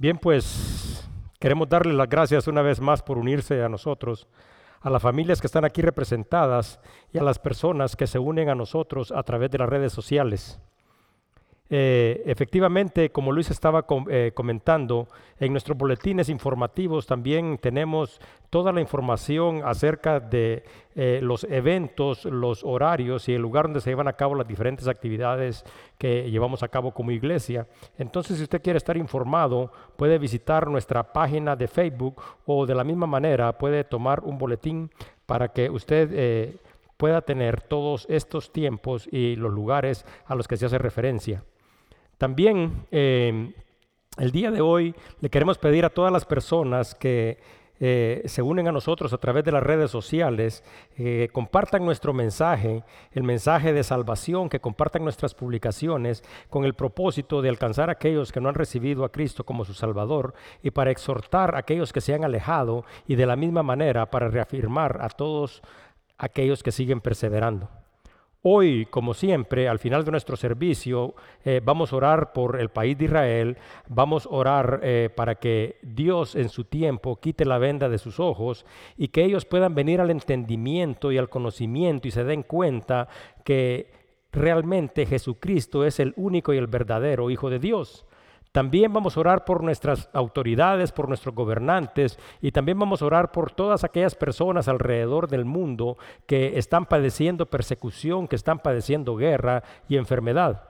Bien, pues queremos darle las gracias una vez más por unirse a nosotros, a las familias que están aquí representadas y a las personas que se unen a nosotros a través de las redes sociales. Eh, efectivamente, como Luis estaba eh, comentando, en nuestros boletines informativos también tenemos toda la información acerca de eh, los eventos, los horarios y el lugar donde se llevan a cabo las diferentes actividades que llevamos a cabo como iglesia. Entonces, si usted quiere estar informado, puede visitar nuestra página de Facebook o de la misma manera puede tomar un boletín para que usted pueda tener todos estos tiempos y los lugares a los que se hace referencia. También em, el día de hoy le queremos pedir a todas las personas que eh, se unen a nosotros a través de las redes sociales, eh, compartan nuestro mensaje, el mensaje de salvación, que compartan nuestras publicaciones con el propósito de alcanzar a aquellos que no han recibido a Cristo como su Salvador y para exhortar a aquellos que se han alejado y de la misma manera para reafirmar a todos aquellos que siguen perseverando. Hoy, como siempre, al final de nuestro servicio, eh, vamos a orar por el país de Israel, vamos a orar eh, para que Dios en su tiempo quite la venda de sus ojos y que ellos puedan venir al entendimiento y al conocimiento y se den cuenta que realmente Jesucristo es el único y el verdadero Hijo de Dios. También vamos a orar por nuestras autoridades, por nuestros gobernantes y también vamos a orar por todas aquellas personas alrededor del mundo que están padeciendo persecución, que están padeciendo guerra y enfermedad.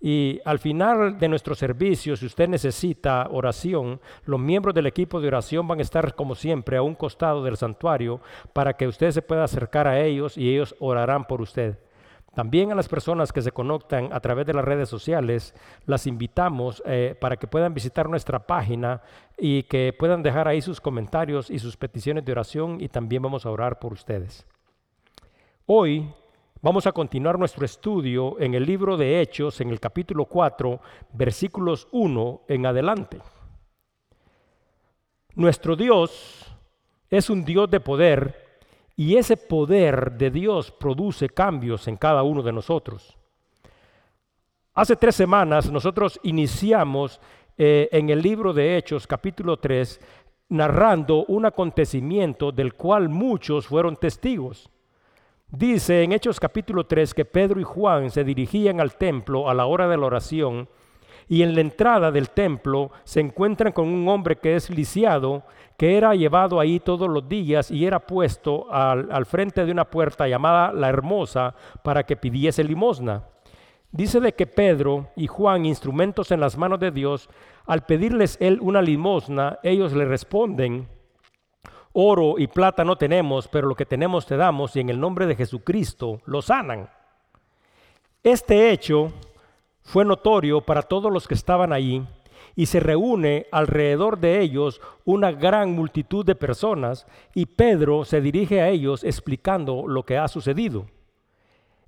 Y al final de nuestro servicio, si usted necesita oración, los miembros del equipo de oración van a estar como siempre a un costado del santuario para que usted se pueda acercar a ellos y ellos orarán por usted. También a las personas que se conectan a través de las redes sociales, las invitamos eh, para que puedan visitar nuestra página y que puedan dejar ahí sus comentarios y sus peticiones de oración y también vamos a orar por ustedes. Hoy vamos a continuar nuestro estudio en el libro de Hechos, en el capítulo 4, versículos 1 en adelante. Nuestro Dios es un Dios de poder y ese poder de Dios produce cambios en cada uno de nosotros. Hace tres semanas nosotros iniciamos eh, en el libro de Hechos capítulo 3 narrando un acontecimiento del cual muchos fueron testigos. Dice en Hechos capítulo 3 que Pedro y Juan se dirigían al templo a la hora de la oración y en la entrada del templo se encuentran con un hombre que es lisiado, que era llevado ahí todos los días y era puesto al, frente de una puerta llamada la Hermosa para que pidiese limosna. Dice de que Pedro y Juan, instrumentos en las manos de Dios, al pedirles él una limosna, ellos le responden, oro y plata no tenemos, pero lo que tenemos te damos y en el nombre de Jesucristo lo sanan. Este hecho fue notorio para todos los que estaban allí y se reúne alrededor de ellos una gran multitud de personas y Pedro se dirige a ellos explicando lo que ha sucedido.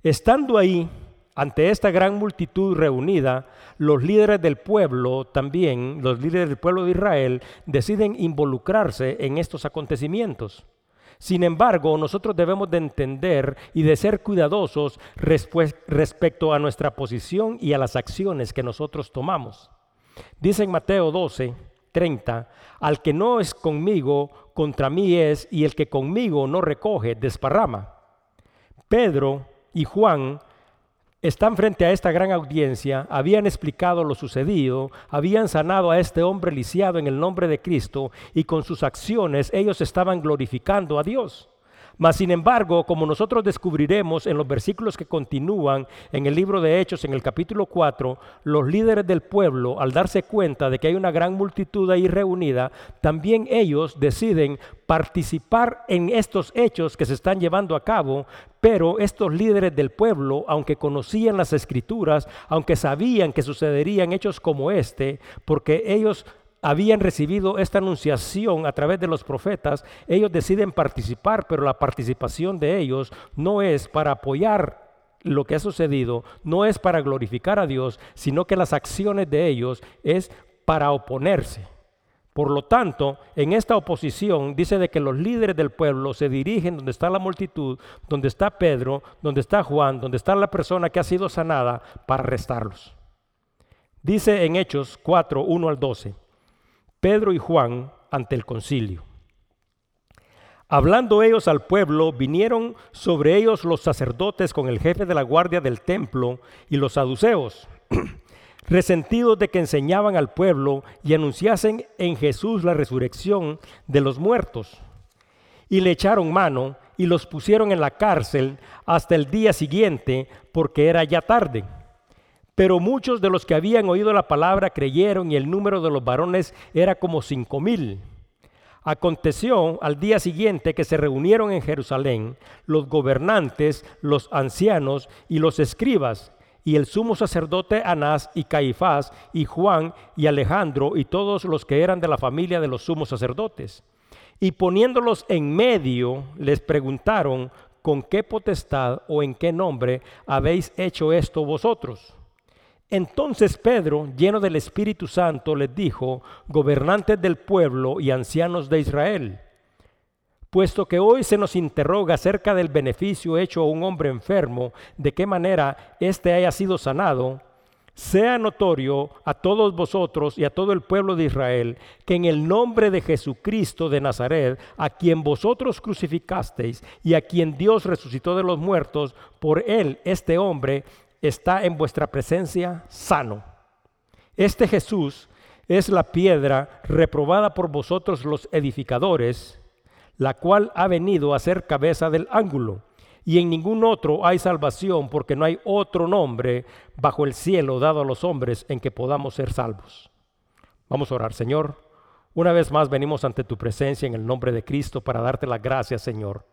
Estando ahí, ante esta gran multitud reunida, los líderes del pueblo también, los líderes del pueblo de Israel, deciden involucrarse en estos acontecimientos. Sin embargo, nosotros debemos de entender y de ser cuidadosos respecto a nuestra posición y a las acciones que nosotros tomamos. Dice en Mateo 12, 30, al que no es conmigo, contra mí es, y el que conmigo no recoge, desparrama. Pedro y Juan están frente a esta gran audiencia, habían explicado lo sucedido, habían sanado a este hombre lisiado en el nombre de Cristo y con sus acciones ellos estaban glorificando a Dios. Mas, sin embargo, como nosotros descubriremos en los versículos que continúan en el libro de Hechos, en el capítulo 4, los líderes del pueblo, al darse cuenta de que hay una gran multitud ahí reunida, también ellos deciden participar en estos hechos que se están llevando a cabo, pero estos líderes del pueblo, aunque conocían las escrituras, aunque sabían que sucederían hechos como este, porque ellos habían recibido esta anunciación a través de los profetas, ellos deciden participar, pero la participación de ellos no es para apoyar lo que ha sucedido, no es para glorificar a Dios, sino que las acciones de ellos es para oponerse. Por lo tanto, en esta oposición dice de que los líderes del pueblo se dirigen donde está la multitud, donde está Pedro, donde está Juan, donde está la persona que ha sido sanada, para arrestarlos. Dice en Hechos 4, 1 al 12. Pedro y Juan ante el concilio. Hablando ellos al pueblo, vinieron sobre ellos los sacerdotes con el jefe de la guardia del templo y los saduceos, resentidos de que enseñaban al pueblo y anunciasen en Jesús la resurrección de los muertos. Y le echaron mano y los pusieron en la cárcel hasta el día siguiente, porque era ya tarde. Pero muchos de los que habían oído la palabra creyeron y el número de los varones era como cinco mil. Aconteció al día siguiente que se reunieron en Jerusalén los gobernantes, los ancianos y los escribas, y el sumo sacerdote Anás y Caifás y Juan y Alejandro y todos los que eran de la familia de los sumos sacerdotes. Y poniéndolos en medio, les preguntaron, ¿con qué potestad o en qué nombre habéis hecho esto vosotros? Entonces Pedro, lleno del Espíritu Santo, les dijo, gobernantes del pueblo y ancianos de Israel, puesto que hoy se nos interroga acerca del beneficio hecho a un hombre enfermo, de qué manera éste haya sido sanado, sea notorio a todos vosotros y a todo el pueblo de Israel que en el nombre de Jesucristo de Nazaret, a quien vosotros crucificasteis y a quien Dios resucitó de los muertos, por él este hombre está en vuestra presencia sano. Este Jesús es la piedra reprobada por vosotros los edificadores, la cual ha venido a ser cabeza del ángulo. Y en ningún otro hay salvación, porque no hay otro nombre bajo el cielo dado a los hombres en que podamos ser salvos. Vamos a orar, Señor. Una vez más venimos ante tu presencia en el nombre de Cristo para darte las gracias, Señor,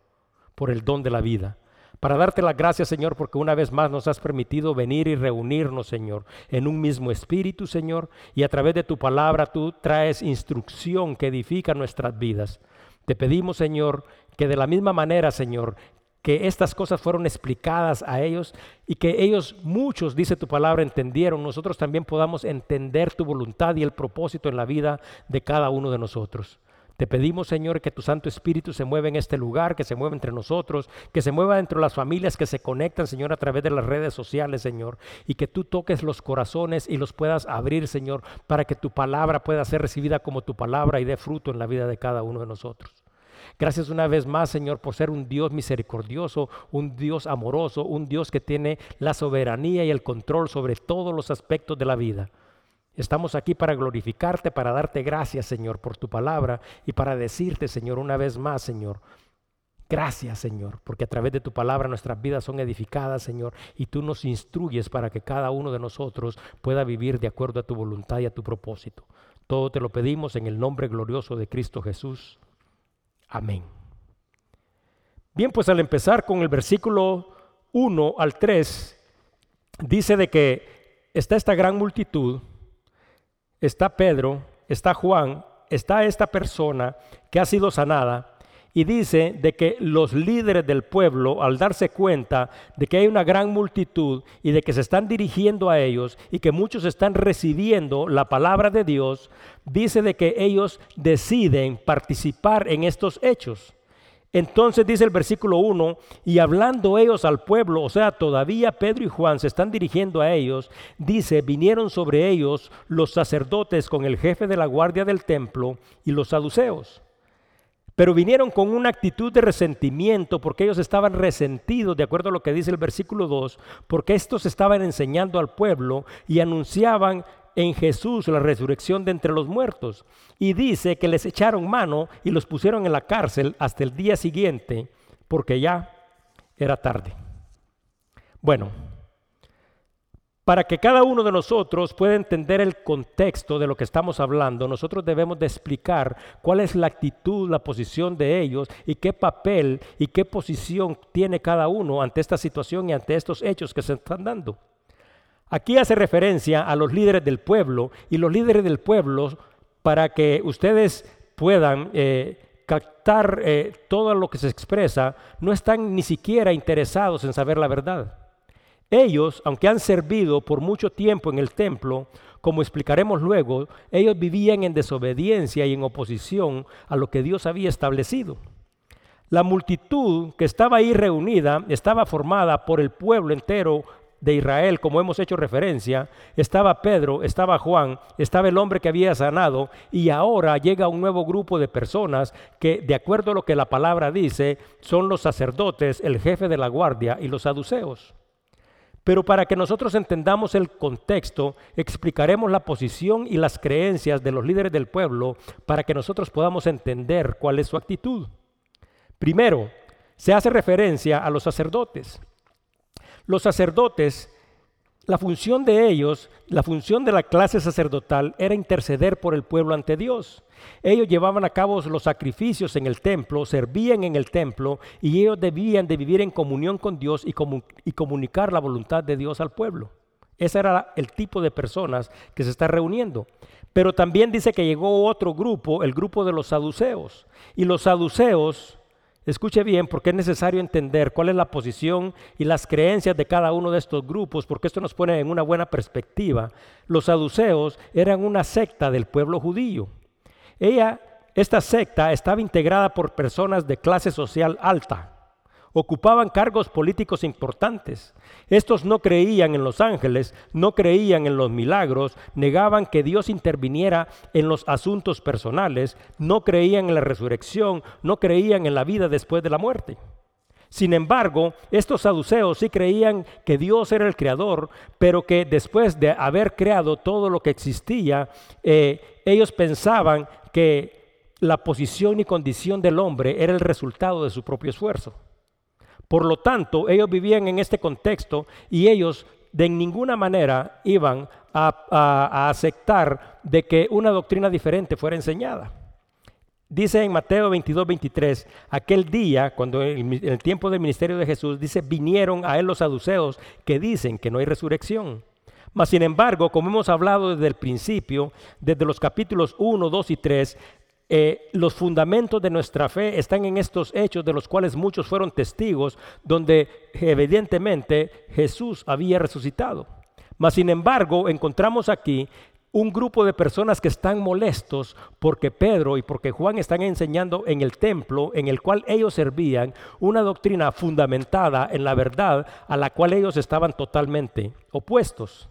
por el don de la vida para darte las gracias, Señor, porque una vez más nos has permitido venir y reunirnos, Señor, en un mismo espíritu, Señor, y a través de tu palabra tú traes instrucción que edifica nuestras vidas. Te pedimos, Señor, que de la misma manera, Señor, que estas cosas fueron explicadas a ellos y que ellos, muchos, dice tu palabra, entendieron, nosotros también podamos entender tu voluntad y el propósito en la vida de cada uno de nosotros. Te pedimos, Señor, que tu Santo Espíritu se mueva en este lugar, que se mueva entre nosotros, que se mueva entre las familias que se conectan, Señor, a través de las redes sociales, Señor, y que tú toques los corazones y los puedas abrir, Señor, para que tu palabra pueda ser recibida como tu palabra y dé fruto en la vida de cada uno de nosotros. Gracias una vez más, Señor, por ser un Dios misericordioso, un Dios amoroso, un Dios que tiene la soberanía y el control sobre todos los aspectos de la vida. Estamos aquí para glorificarte, para darte gracias, Señor, por tu palabra y para decirte, Señor, una vez más, Señor, gracias, Señor, porque a través de tu palabra nuestras vidas son edificadas, Señor, y tú nos instruyes para que cada uno de nosotros pueda vivir de acuerdo a tu voluntad y a tu propósito. Todo te lo pedimos en el nombre glorioso de Cristo Jesús. Amén. Bien, pues al empezar con el versículo 1 al 3, dice de que está esta gran multitud está Pedro, está Juan, está esta persona que ha sido sanada y dice de que los líderes del pueblo, al darse cuenta de que hay una gran multitud y de que se están dirigiendo a ellos y que muchos están recibiendo la palabra de Dios, dice de que ellos deciden participar en estos hechos. Entonces dice el versículo 1, y hablando ellos al pueblo, o sea, todavía Pedro y Juan se están dirigiendo a ellos, dice, vinieron sobre ellos los sacerdotes con el jefe de la guardia del templo y los saduceos. Pero vinieron con una actitud de resentimiento porque ellos estaban resentidos, de acuerdo a lo que dice el versículo 2, porque estos estaban enseñando al pueblo y anunciaban en Jesús la resurrección de entre los muertos. Y dice que les echaron mano y los pusieron en la cárcel hasta el día siguiente, porque ya era tarde. Bueno, para que cada uno de nosotros pueda entender el contexto de lo que estamos hablando, nosotros debemos de explicar cuál es la actitud, la posición de ellos y qué papel y qué posición tiene cada uno ante esta situación y ante estos hechos que se están dando. Aquí hace referencia a los líderes del pueblo y los líderes del pueblo para que ustedes puedan eh, captar eh, todo lo que se expresa, no están ni siquiera interesados en saber la verdad. Ellos, aunque han servido por mucho tiempo en el templo, como explicaremos luego, ellos vivían en desobediencia y en oposición a lo que Dios había establecido. La multitud que estaba ahí reunida estaba formada por el pueblo entero de Israel, como hemos hecho referencia, estaba Pedro, estaba Juan, estaba el hombre que había sanado y ahora llega un nuevo grupo de personas que, de acuerdo a lo que la palabra dice, son los sacerdotes, el jefe de la guardia y los saduceos. Pero para que nosotros entendamos el contexto, explicaremos la posición y las creencias de los líderes del pueblo para que nosotros podamos entender cuál es su actitud. Primero, se hace referencia a los sacerdotes. Los sacerdotes, la función de ellos, la función de la clase sacerdotal era interceder por el pueblo ante Dios. Ellos llevaban a cabo los sacrificios en el templo, servían en el templo y ellos debían de vivir en comunión con Dios y, y comunicar la voluntad de Dios al pueblo. Ese era el tipo de personas que se está reuniendo. Pero también dice que llegó otro grupo, el grupo de los saduceos. Y los saduceos Escuche bien porque es necesario entender cuál es la posición y las creencias de cada uno de estos grupos, porque esto nos pone en una buena perspectiva. Los saduceos eran una secta del pueblo judío. Ella, esta secta estaba integrada por personas de clase social alta ocupaban cargos políticos importantes. Estos no creían en los ángeles, no creían en los milagros, negaban que Dios interviniera en los asuntos personales, no creían en la resurrección, no creían en la vida después de la muerte. Sin embargo, estos saduceos sí creían que Dios era el creador, pero que después de haber creado todo lo que existía, eh, ellos pensaban que la posición y condición del hombre era el resultado de su propio esfuerzo. Por lo tanto, ellos vivían en este contexto y ellos de ninguna manera iban a, aceptar de que una doctrina diferente fuera enseñada. Dice en Mateo 22, 23, aquel día, cuando en el tiempo del ministerio de Jesús, dice, vinieron a él los saduceos que dicen que no hay resurrección. Mas sin embargo, como hemos hablado desde el principio, desde los capítulos 1, 2 y 3, eh, los fundamentos de nuestra fe están en estos hechos de los cuales muchos fueron testigos, donde evidentemente Jesús había resucitado. Mas sin embargo, encontramos aquí un grupo de personas que están molestos porque Pedro y porque Juan están enseñando en el templo en el cual ellos servían una doctrina fundamentada en la verdad a la cual ellos estaban totalmente opuestos.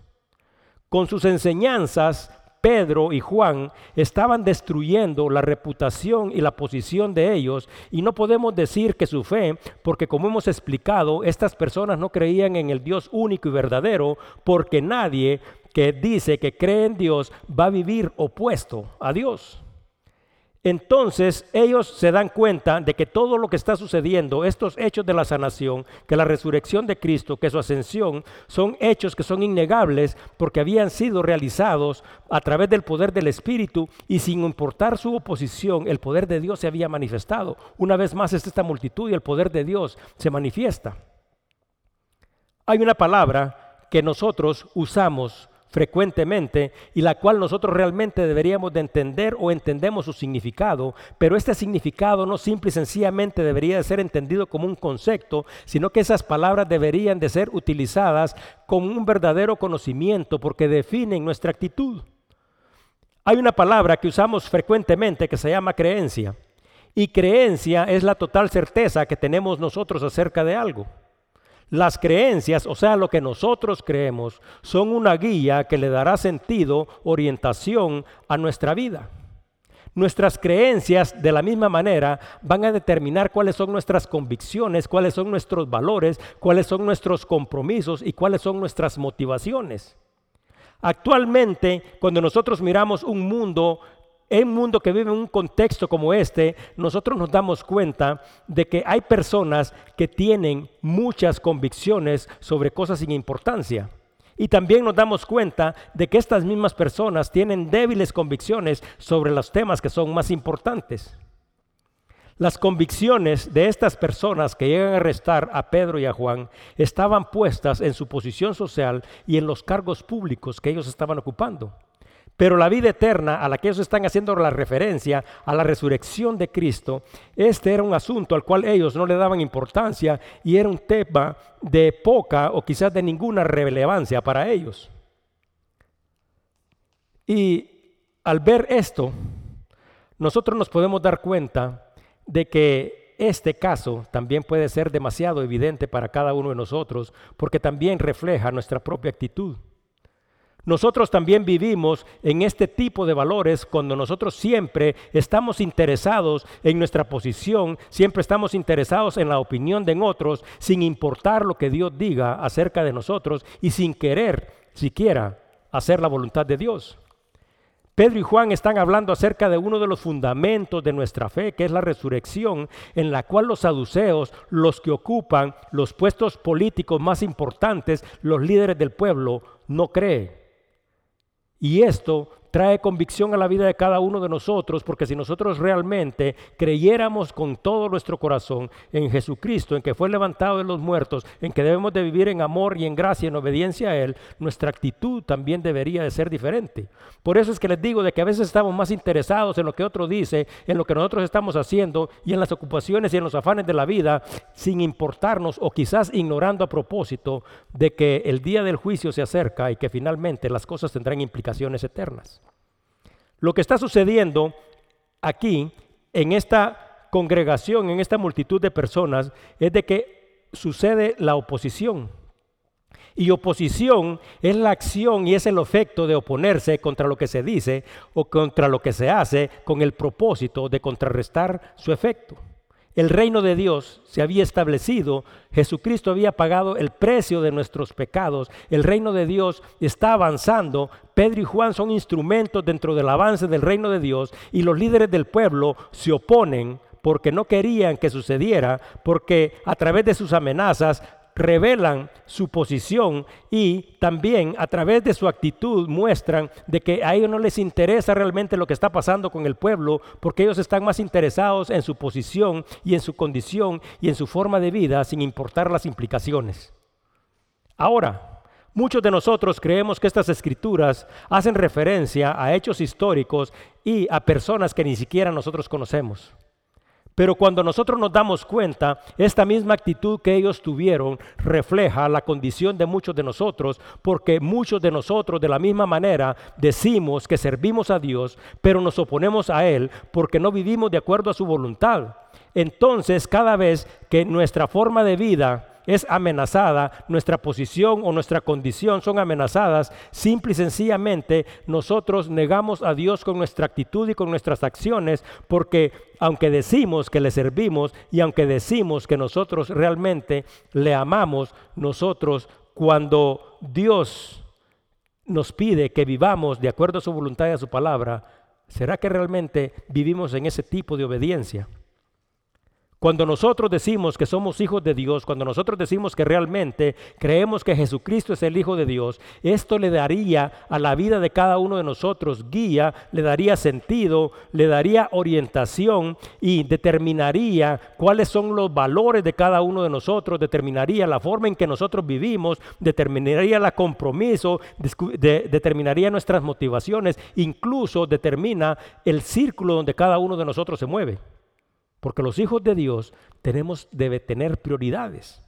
Con sus enseñanzas Pedro y Juan estaban destruyendo la reputación y la posición de ellos y no podemos decir que su fe, porque como hemos explicado, estas personas no creían en el Dios único y verdadero, porque nadie que dice que cree en Dios va a vivir opuesto a Dios. Entonces ellos se dan cuenta de que todo lo que está sucediendo, estos hechos de la sanación, que la resurrección de Cristo, que su ascensión, son hechos que son innegables porque habían sido realizados a través del poder del Espíritu y sin importar su oposición, el poder de Dios se había manifestado. Una vez más es esta multitud y el poder de Dios se manifiesta. Hay una palabra que nosotros usamos frecuentemente y la cual nosotros realmente deberíamos de entender o entendemos su significado, pero este significado no simple y sencillamente debería de ser entendido como un concepto, sino que esas palabras deberían de ser utilizadas con un verdadero conocimiento porque definen nuestra actitud. Hay una palabra que usamos frecuentemente que se llama creencia y creencia es la total certeza que tenemos nosotros acerca de algo. Las creencias, o sea, lo que nosotros creemos, son una guía que le dará sentido, orientación a nuestra vida. Nuestras creencias, de la misma manera, van a determinar cuáles son nuestras convicciones, cuáles son nuestros valores, cuáles son nuestros compromisos y cuáles son nuestras motivaciones. Actualmente, cuando nosotros miramos un mundo en un mundo que vive en un contexto como este, nosotros nos damos cuenta de que hay personas que tienen muchas convicciones sobre cosas sin importancia. Y también nos damos cuenta de que estas mismas personas tienen débiles convicciones sobre los temas que son más importantes. Las convicciones de estas personas que llegan a arrestar a Pedro y a Juan estaban puestas en su posición social y en los cargos públicos que ellos estaban ocupando. Pero la vida eterna a la que ellos están haciendo la referencia, a la resurrección de Cristo, este era un asunto al cual ellos no le daban importancia y era un tema de poca o quizás de ninguna relevancia para ellos. Y al ver esto, nosotros nos podemos dar cuenta de que este caso también puede ser demasiado evidente para cada uno de nosotros porque también refleja nuestra propia actitud. Nosotros también vivimos en este tipo de valores cuando nosotros siempre estamos interesados en nuestra posición, siempre estamos interesados en la opinión de otros, sin importar lo que Dios diga acerca de nosotros y sin querer siquiera hacer la voluntad de Dios. Pedro y Juan están hablando acerca de uno de los fundamentos de nuestra fe, que es la resurrección, en la cual los saduceos, los que ocupan los puestos políticos más importantes, los líderes del pueblo, no creen. Y esto trae convicción a la vida de cada uno de nosotros, porque si nosotros realmente creyéramos con todo nuestro corazón en Jesucristo, en que fue levantado de los muertos, en que debemos de vivir en amor y en gracia, en obediencia a Él, nuestra actitud también debería de ser diferente. Por eso es que les digo de que a veces estamos más interesados en lo que otro dice, en lo que nosotros estamos haciendo y en las ocupaciones y en los afanes de la vida, sin importarnos o quizás ignorando a propósito de que el día del juicio se acerca y que finalmente las cosas tendrán implicaciones eternas. Lo que está sucediendo aquí, en esta congregación, en esta multitud de personas, es de que sucede la oposición. Y oposición es la acción y es el efecto de oponerse contra lo que se dice o contra lo que se hace con el propósito de contrarrestar su efecto. El reino de Dios se había establecido, Jesucristo había pagado el precio de nuestros pecados, el reino de Dios está avanzando, Pedro y Juan son instrumentos dentro del avance del reino de Dios y los líderes del pueblo se oponen porque no querían que sucediera, porque a través de sus amenazas revelan su posición y también a través de su actitud muestran de que a ellos no les interesa realmente lo que está pasando con el pueblo porque ellos están más interesados en su posición y en su condición y en su forma de vida sin importar las implicaciones. Ahora, muchos de nosotros creemos que estas escrituras hacen referencia a hechos históricos y a personas que ni siquiera nosotros conocemos. Pero cuando nosotros nos damos cuenta, esta misma actitud que ellos tuvieron refleja la condición de muchos de nosotros, porque muchos de nosotros de la misma manera decimos que servimos a Dios, pero nos oponemos a Él porque no vivimos de acuerdo a su voluntad. Entonces, cada vez que nuestra forma de vida es amenazada, nuestra posición o nuestra condición son amenazadas, simple y sencillamente nosotros negamos a Dios con nuestra actitud y con nuestras acciones, porque aunque decimos que le servimos y aunque decimos que nosotros realmente le amamos, nosotros cuando Dios nos pide que vivamos de acuerdo a su voluntad y a su palabra, ¿será que realmente vivimos en ese tipo de obediencia? Cuando nosotros decimos que somos hijos de Dios, cuando nosotros decimos que realmente creemos que Jesucristo es el Hijo de Dios, esto le daría a la vida de cada uno de nosotros guía, le daría sentido, le daría orientación y determinaría cuáles son los valores de cada uno de nosotros, determinaría la forma en que nosotros vivimos, determinaría el compromiso, determinaría nuestras motivaciones, incluso determina el círculo donde cada uno de nosotros se mueve. Porque los hijos de Dios tenemos, debe tener prioridades.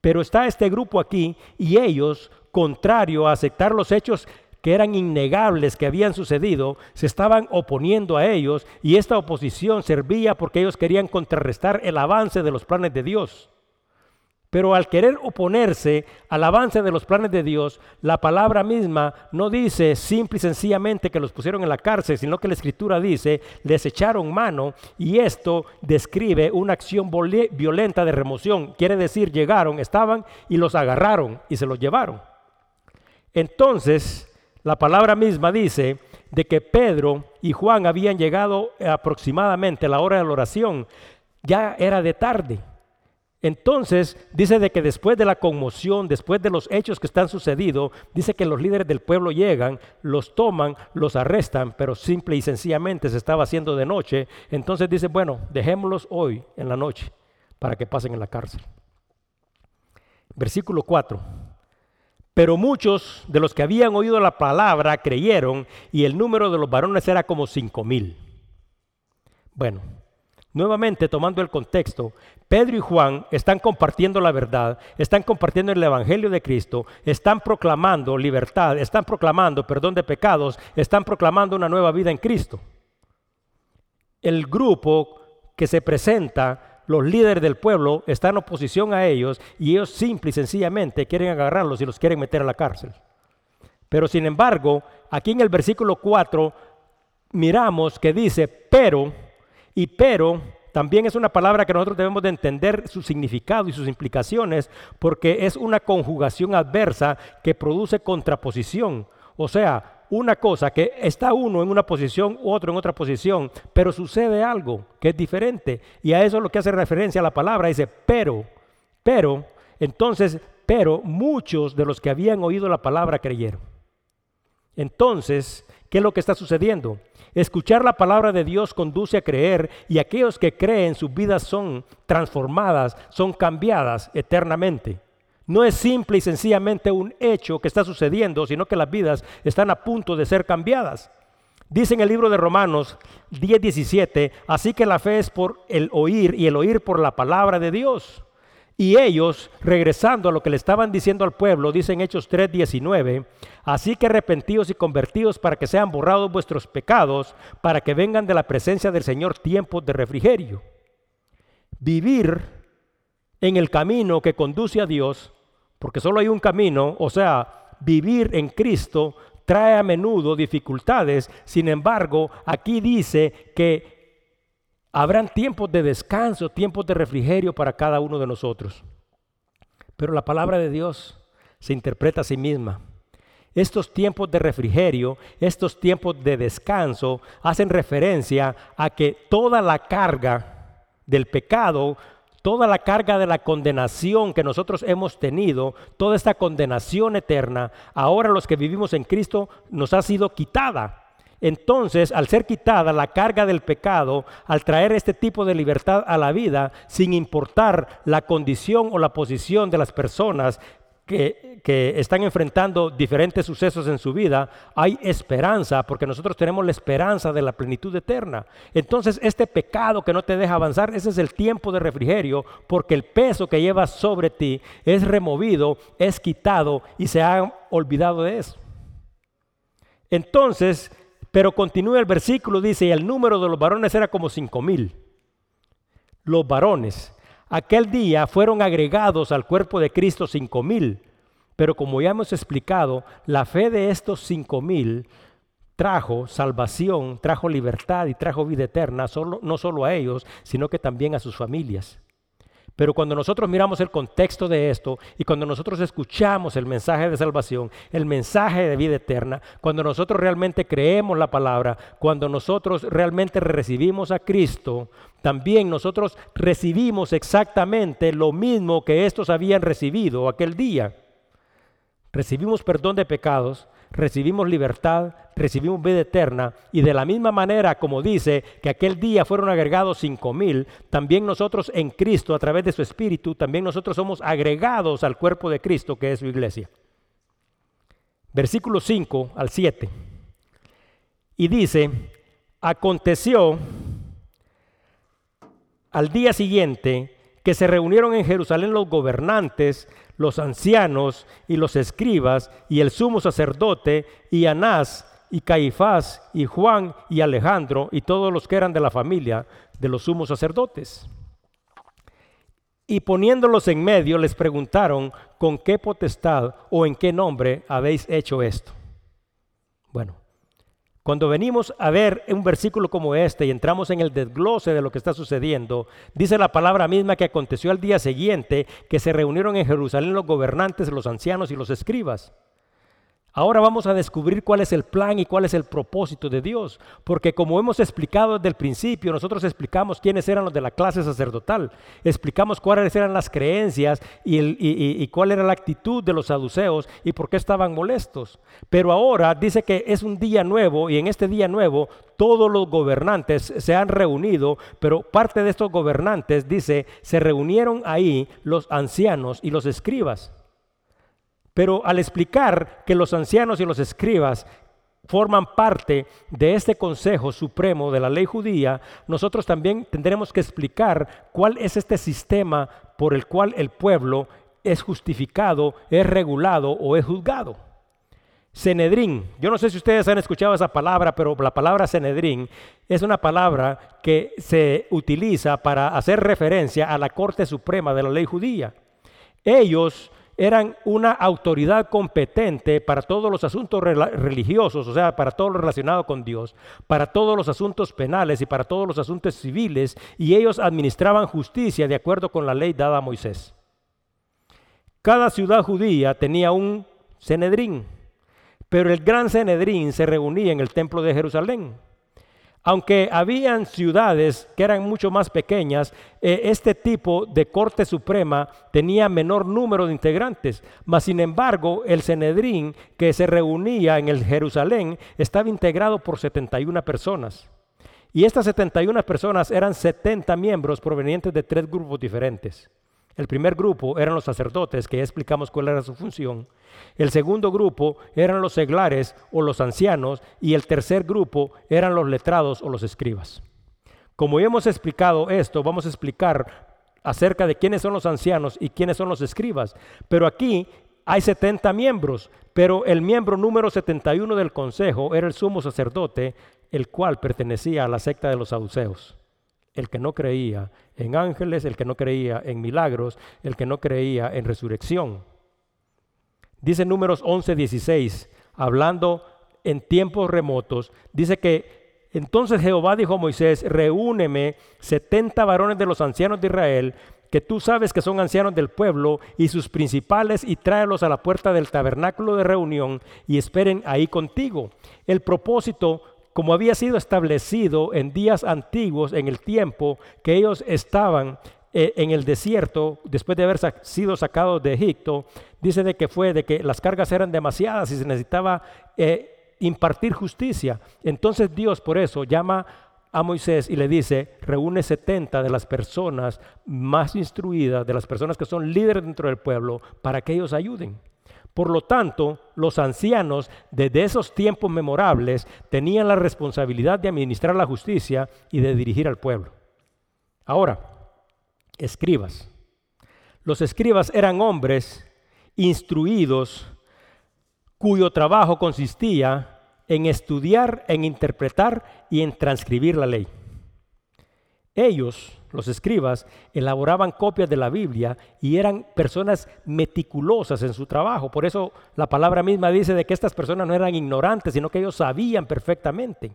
Pero está este grupo aquí y ellos, contrario a aceptar los hechos que eran innegables que habían sucedido, se estaban oponiendo a ellos y esta oposición servía porque ellos querían contrarrestar el avance de los planes de Dios. Pero al querer oponerse al avance de los planes de Dios, la palabra misma no dice simple y sencillamente que los pusieron en la cárcel, sino que la escritura dice, les echaron mano y esto describe una acción violenta de remoción. Quiere decir, llegaron, estaban y los agarraron y se los llevaron. Entonces, la palabra misma dice de que Pedro y Juan habían llegado aproximadamente a la hora de la oración. Ya era de tarde. Entonces dice de que después de la conmoción, después de los hechos que están sucedidos, dice que los líderes del pueblo llegan, los toman, los arrestan, pero simple y sencillamente se estaba haciendo de noche. Entonces dice, bueno, dejémoslos hoy en la noche para que pasen en la cárcel. Versículo 4. Pero muchos de los que habían oído la palabra creyeron y el número de los varones era como cinco mil. Bueno, Nuevamente, tomando el contexto, Pedro y Juan están compartiendo la verdad, están compartiendo el Evangelio de Cristo, están proclamando libertad, están proclamando perdón de pecados, están proclamando una nueva vida en Cristo. El grupo que se presenta los líderes del pueblo están en oposición a ellos y ellos simple y sencillamente quieren agarrarlos y los quieren meter a la cárcel. Pero sin embargo, aquí en el versículo 4 miramos que dice pero, y pero también es una palabra que nosotros debemos de entender su significado y sus implicaciones porque es una conjugación adversa que produce contraposición. O sea, una cosa que está uno en una posición, otro en otra posición, pero sucede algo que es diferente. Y a eso es lo que hace referencia a la palabra. Dice, pero, pero, entonces, pero muchos de los que habían oído la palabra creyeron. Entonces, ¿qué es lo que está sucediendo? Escuchar la palabra de Dios conduce a creer y aquellos que creen sus vidas son transformadas, son cambiadas eternamente. No es simple y sencillamente un hecho que está sucediendo, sino que las vidas están a punto de ser cambiadas. Dice en el libro de Romanos 10:17, así que la fe es por el oír y el oír por la palabra de Dios. Y ellos, regresando a lo que le estaban diciendo al pueblo, dicen Hechos 3:19, así que arrepentidos y convertidos para que sean borrados vuestros pecados, para que vengan de la presencia del Señor tiempos de refrigerio. Vivir en el camino que conduce a Dios, porque solo hay un camino, o sea, vivir en Cristo trae a menudo dificultades, sin embargo, aquí dice que Habrán tiempos de descanso, tiempos de refrigerio para cada uno de nosotros. Pero la palabra de Dios se interpreta a sí misma. Estos tiempos de refrigerio, estos tiempos de descanso, hacen referencia a que toda la carga del pecado, toda la carga de la condenación que nosotros hemos tenido, toda esta condenación eterna, ahora los que vivimos en Cristo nos ha sido quitada. Entonces, al ser quitada la carga del pecado, al traer este tipo de libertad a la vida, sin importar la condición o la posición de las personas que, están enfrentando diferentes sucesos en su vida, hay esperanza, porque nosotros tenemos la esperanza de la plenitud eterna. Entonces, este pecado que no te deja avanzar, ese es el tiempo de refrigerio, porque el peso que llevas sobre ti es removido, es quitado y se ha olvidado de eso. Entonces, pero continúa el versículo, dice, y el número de los varones era como cinco mil. Los varones. Aquel día fueron agregados al cuerpo de Cristo cinco mil. Pero como ya hemos explicado, la fe de estos cinco mil trajo salvación, trajo libertad y trajo vida eterna, solo, no solo a ellos, sino que también a sus familias. Pero cuando nosotros miramos el contexto de esto y cuando nosotros escuchamos el mensaje de salvación, el mensaje de vida eterna, cuando nosotros realmente creemos la palabra, cuando nosotros realmente recibimos a Cristo, también nosotros recibimos exactamente lo mismo que estos habían recibido aquel día. Recibimos perdón de pecados, recibimos libertad, recibimos vida eterna y de la misma manera como dice que aquel día fueron agregados cinco mil, también nosotros en Cristo a través de su Espíritu, también nosotros somos agregados al cuerpo de Cristo que es su iglesia. Versículo 5 al 7. Y dice, aconteció al día siguiente que se reunieron en Jerusalén los gobernantes, los ancianos y los escribas y el sumo sacerdote y Anás y Caifás y Juan y Alejandro y todos los que eran de la familia de los sumos sacerdotes. Y poniéndolos en medio les preguntaron con qué potestad o en qué nombre habéis hecho esto. Bueno, cuando venimos a ver un versículo como este y entramos en el desglose de lo que está sucediendo, dice la palabra misma que aconteció al día siguiente que se reunieron en Jerusalén los gobernantes, los ancianos y los escribas. Ahora vamos a descubrir cuál es el plan y cuál es el propósito de Dios, porque como hemos explicado desde el principio, nosotros explicamos quiénes eran los de la clase sacerdotal, explicamos cuáles eran las creencias y, cuál era la actitud de los saduceos y por qué estaban molestos. Pero ahora dice que es un día nuevo y en este día nuevo todos los gobernantes se han reunido, pero parte de estos gobernantes, dice, se reunieron ahí los ancianos y los escribas. Pero al explicar que los ancianos y los escribas forman parte de este Consejo Supremo de la ley judía, nosotros también tendremos que explicar cuál es este sistema por el cual el pueblo es justificado, es regulado o es juzgado. Senedrín, yo no sé si ustedes han escuchado esa palabra, pero la palabra Senedrín es una palabra que se utiliza para hacer referencia a la Corte Suprema de la ley judía. Ellos eran una autoridad competente para todos los asuntos religiosos, o sea, para todo lo relacionado con Dios, para todos los asuntos penales y para todos los asuntos civiles, y ellos administraban justicia de acuerdo con la ley dada a Moisés. Cada ciudad judía tenía un Senedrín pero el gran Cenedrín se reunía en el templo de Jerusalén. Aunque habían ciudades que eran mucho más pequeñas, eh, este tipo de corte suprema tenía menor número de integrantes. Mas, sin embargo, el Cenedrín que se reunía en el Jerusalén estaba integrado por 71 personas. Y estas 71 personas eran 70 miembros provenientes de tres grupos diferentes. El primer grupo eran los sacerdotes, que ya explicamos cuál era su función. El segundo grupo eran los seglares o los ancianos. Y el tercer grupo eran los letrados o los escribas. Como hemos explicado esto, vamos a explicar acerca de quiénes son los ancianos y quiénes son los escribas. Pero aquí hay 70 miembros, pero el miembro número 71 del consejo era el sumo sacerdote, el cual pertenecía a la secta de los saduceos el que no creía en ángeles, el que no creía en milagros, el que no creía en resurrección. Dice números 11, 16, hablando en tiempos remotos, dice que entonces Jehová dijo a Moisés, reúneme 70 varones de los ancianos de Israel, que tú sabes que son ancianos del pueblo, y sus principales, y tráelos a la puerta del tabernáculo de reunión, y esperen ahí contigo. El propósito como había sido establecido en días antiguos, en el tiempo que ellos estaban eh, en el desierto, después de haber sido sacados de Egipto, dice de que fue de que las cargas eran demasiadas y se necesitaba eh, impartir justicia. Entonces Dios por eso llama a Moisés y le dice, reúne 70 de las personas más instruidas, de las personas que son líderes dentro del pueblo, para que ellos ayuden. Por lo tanto, los ancianos desde esos tiempos memorables tenían la responsabilidad de administrar la justicia y de dirigir al pueblo. Ahora, escribas. Los escribas eran hombres instruidos cuyo trabajo consistía en estudiar, en interpretar y en transcribir la ley. Ellos los escribas, elaboraban copias de la Biblia y eran personas meticulosas en su trabajo. Por eso la palabra misma dice de que estas personas no eran ignorantes, sino que ellos sabían perfectamente.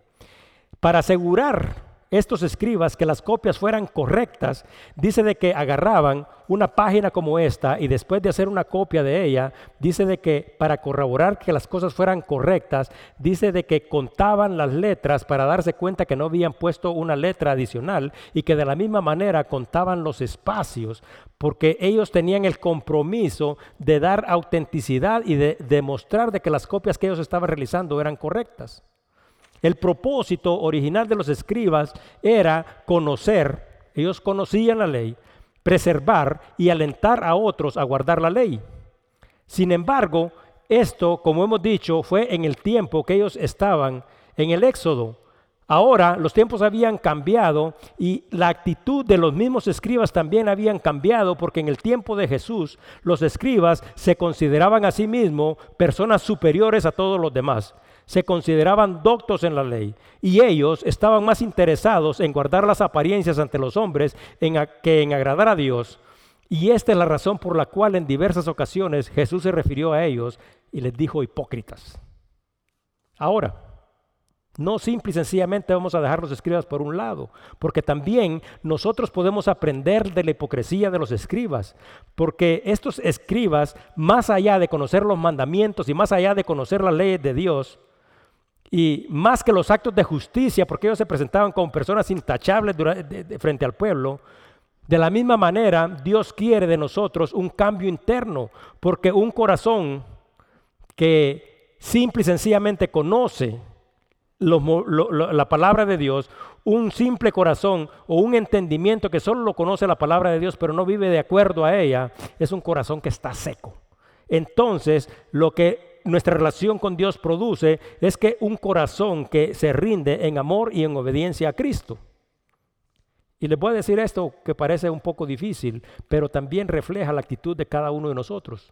Para asegurar estos escribas que las copias fueran correctas, dice de que agarraban una página como esta y después de hacer una copia de ella, dice de que para corroborar que las cosas fueran correctas, dice de que contaban las letras para darse cuenta que no habían puesto una letra adicional y que de la misma manera contaban los espacios, porque ellos tenían el compromiso de dar autenticidad y de demostrar de que las copias que ellos estaban realizando eran correctas. El propósito original de los escribas era conocer, ellos conocían la ley, preservar y alentar a otros a guardar la ley. Sin embargo, esto, como hemos dicho, fue en el tiempo que ellos estaban en el Éxodo. Ahora los tiempos habían cambiado y la actitud de los mismos escribas también habían cambiado porque en el tiempo de Jesús los escribas se consideraban a sí mismos personas superiores a todos los demás se consideraban doctos en la ley y ellos estaban más interesados en guardar las apariencias ante los hombres que en agradar a Dios. Y esta es la razón por la cual en diversas ocasiones Jesús se refirió a ellos y les dijo hipócritas. Ahora, no simple y sencillamente vamos a dejar los escribas por un lado, porque también nosotros podemos aprender de la hipocresía de los escribas, porque estos escribas, más allá de conocer los mandamientos y más allá de conocer la ley de Dios, y más que los actos de justicia, porque ellos se presentaban como personas intachables frente al pueblo, de la misma manera Dios quiere de nosotros un cambio interno, porque un corazón que simple y sencillamente conoce la palabra de Dios, un simple corazón o un entendimiento que solo lo conoce la palabra de Dios, pero no vive de acuerdo a ella, es un corazón que está seco. Entonces, lo que nuestra relación con Dios produce es que un corazón que se rinde en amor y en obediencia a Cristo. Y les voy a decir esto que parece un poco difícil, pero también refleja la actitud de cada uno de nosotros.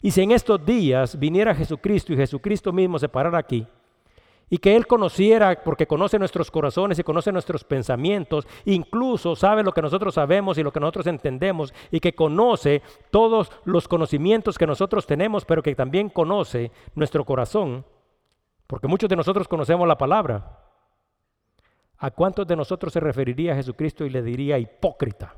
Y si en estos días viniera Jesucristo y Jesucristo mismo se parara aquí, y que Él conociera, porque conoce nuestros corazones y conoce nuestros pensamientos, incluso sabe lo que nosotros sabemos y lo que nosotros entendemos, y que conoce todos los conocimientos que nosotros tenemos, pero que también conoce nuestro corazón, porque muchos de nosotros conocemos la palabra. ¿A cuántos de nosotros se referiría Jesucristo y le diría hipócrita?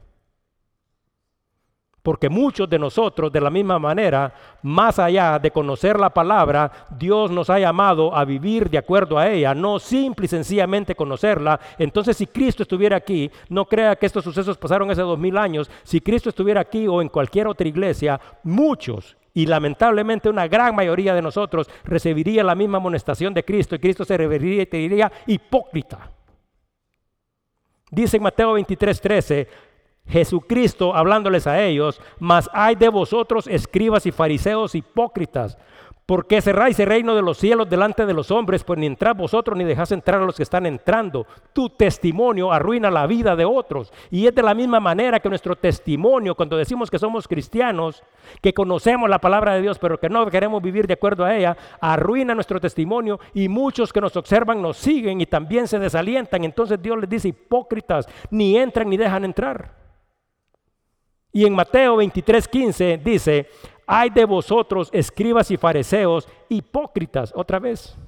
Porque muchos de nosotros, de la misma manera, más allá de conocer la palabra, Dios nos ha llamado a vivir de acuerdo a ella, no simple y sencillamente conocerla. Entonces, si Cristo estuviera aquí, no crea que estos sucesos pasaron hace dos mil años, si Cristo estuviera aquí o en cualquier otra iglesia, muchos y lamentablemente una gran mayoría de nosotros recibiría la misma amonestación de Cristo y Cristo se referiría y te diría hipócrita. Dice en Mateo 23, 13, Jesucristo hablándoles a ellos, mas hay de vosotros escribas y fariseos hipócritas, porque cerráis el reino de los cielos delante de los hombres, pues ni entráis vosotros ni dejáis entrar a los que están entrando. Tu testimonio arruina la vida de otros. Y es de la misma manera que nuestro testimonio, cuando decimos que somos cristianos, que conocemos la palabra de Dios, pero que no queremos vivir de acuerdo a ella, arruina nuestro testimonio y muchos que nos observan nos siguen y también se desalientan. Entonces Dios les dice, hipócritas, ni entran ni dejan entrar. Y en Mateo 23, 15 dice, hay de vosotros, escribas y fariseos, hipócritas, otra vez,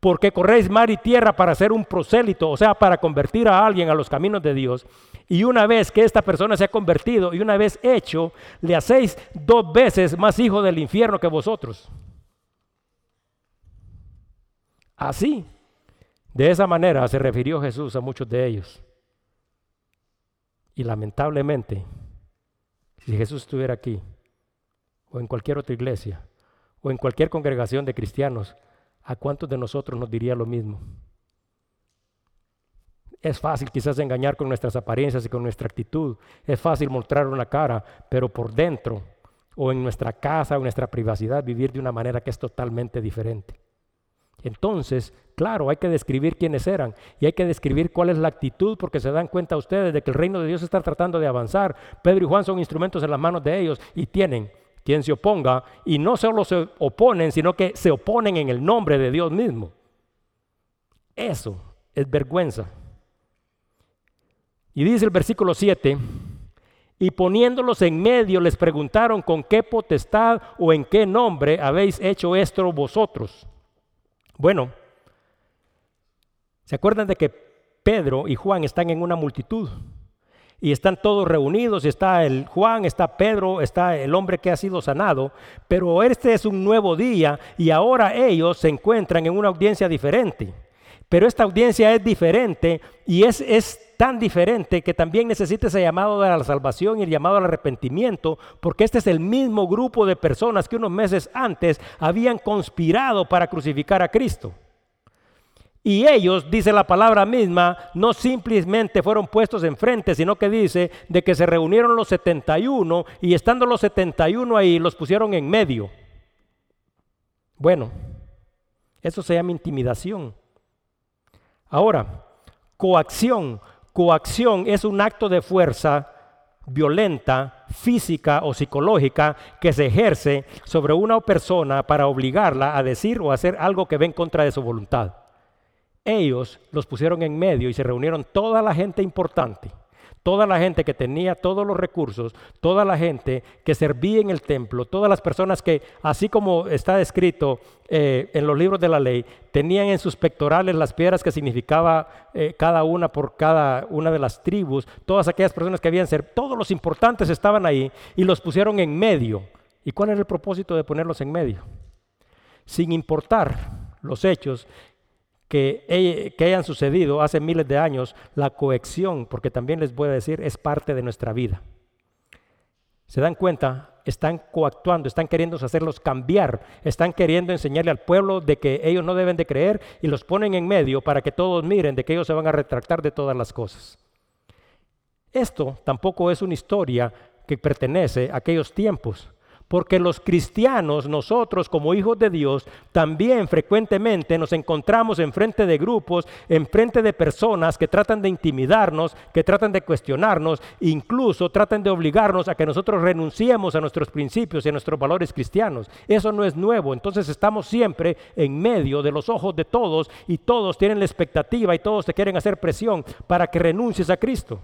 porque corréis mar y tierra para ser un prosélito, o sea, para convertir a alguien a los caminos de Dios. Y una vez que esta persona se ha convertido y una vez hecho, le hacéis dos veces más hijo del infierno que vosotros. Así, de esa manera se refirió Jesús a muchos de ellos. Y lamentablemente, si Jesús estuviera aquí, o en cualquier otra iglesia, o en cualquier congregación de cristianos, ¿a cuántos de nosotros nos diría lo mismo? Es fácil quizás engañar con nuestras apariencias y con nuestra actitud. Es fácil mostrar una cara, pero por dentro o en nuestra casa o en nuestra privacidad vivir de una manera que es totalmente diferente. Entonces, claro, hay que describir quiénes eran y hay que describir cuál es la actitud porque se dan cuenta ustedes de que el reino de Dios está tratando de avanzar. Pedro y Juan son instrumentos en las manos de ellos y tienen quien se oponga y no solo se oponen, sino que se oponen en el nombre de Dios mismo. Eso es vergüenza. Y dice el versículo 7, y poniéndolos en medio les preguntaron con qué potestad o en qué nombre habéis hecho esto vosotros. Bueno, ¿se acuerdan de que Pedro y Juan están en una multitud? Y están todos reunidos, está el Juan, está Pedro, está el hombre que ha sido sanado, pero este es un nuevo día y ahora ellos se encuentran en una audiencia diferente. Pero esta audiencia es diferente y es, es tan diferente que también necesita ese llamado a la salvación y el llamado al arrepentimiento, porque este es el mismo grupo de personas que unos meses antes habían conspirado para crucificar a Cristo. Y ellos, dice la palabra misma, no simplemente fueron puestos enfrente, sino que dice de que se reunieron los 71 y estando los 71 ahí los pusieron en medio. Bueno, eso se llama intimidación. Ahora, coacción. Coacción es un acto de fuerza violenta, física o psicológica que se ejerce sobre una persona para obligarla a decir o hacer algo que ve en contra de su voluntad. Ellos los pusieron en medio y se reunieron toda la gente importante toda la gente que tenía todos los recursos, toda la gente que servía en el templo, todas las personas que, así como está descrito eh, en los libros de la ley, tenían en sus pectorales las piedras que significaba eh, cada una por cada una de las tribus, todas aquellas personas que habían ser, todos los importantes estaban ahí y los pusieron en medio. ¿Y cuál era el propósito de ponerlos en medio? Sin importar los hechos, que, hayan sucedido hace miles de años, la cohección, porque también les voy a decir, es parte de nuestra vida. ¿Se dan cuenta? Están coactuando, están queriendo hacerlos cambiar, están queriendo enseñarle al pueblo de que ellos no deben de creer y los ponen en medio para que todos miren de que ellos se van a retractar de todas las cosas. Esto tampoco es una historia que pertenece a aquellos tiempos, Porque los cristianos, nosotros como hijos de Dios, también frecuentemente nos encontramos enfrente de grupos, enfrente de personas que tratan de intimidarnos, que tratan de cuestionarnos, incluso tratan de obligarnos a que nosotros renunciemos a nuestros principios y a nuestros valores cristianos. Eso no es nuevo, entonces estamos siempre en medio de los ojos de todos y todos tienen la expectativa y todos te quieren hacer presión para que renuncies a Cristo.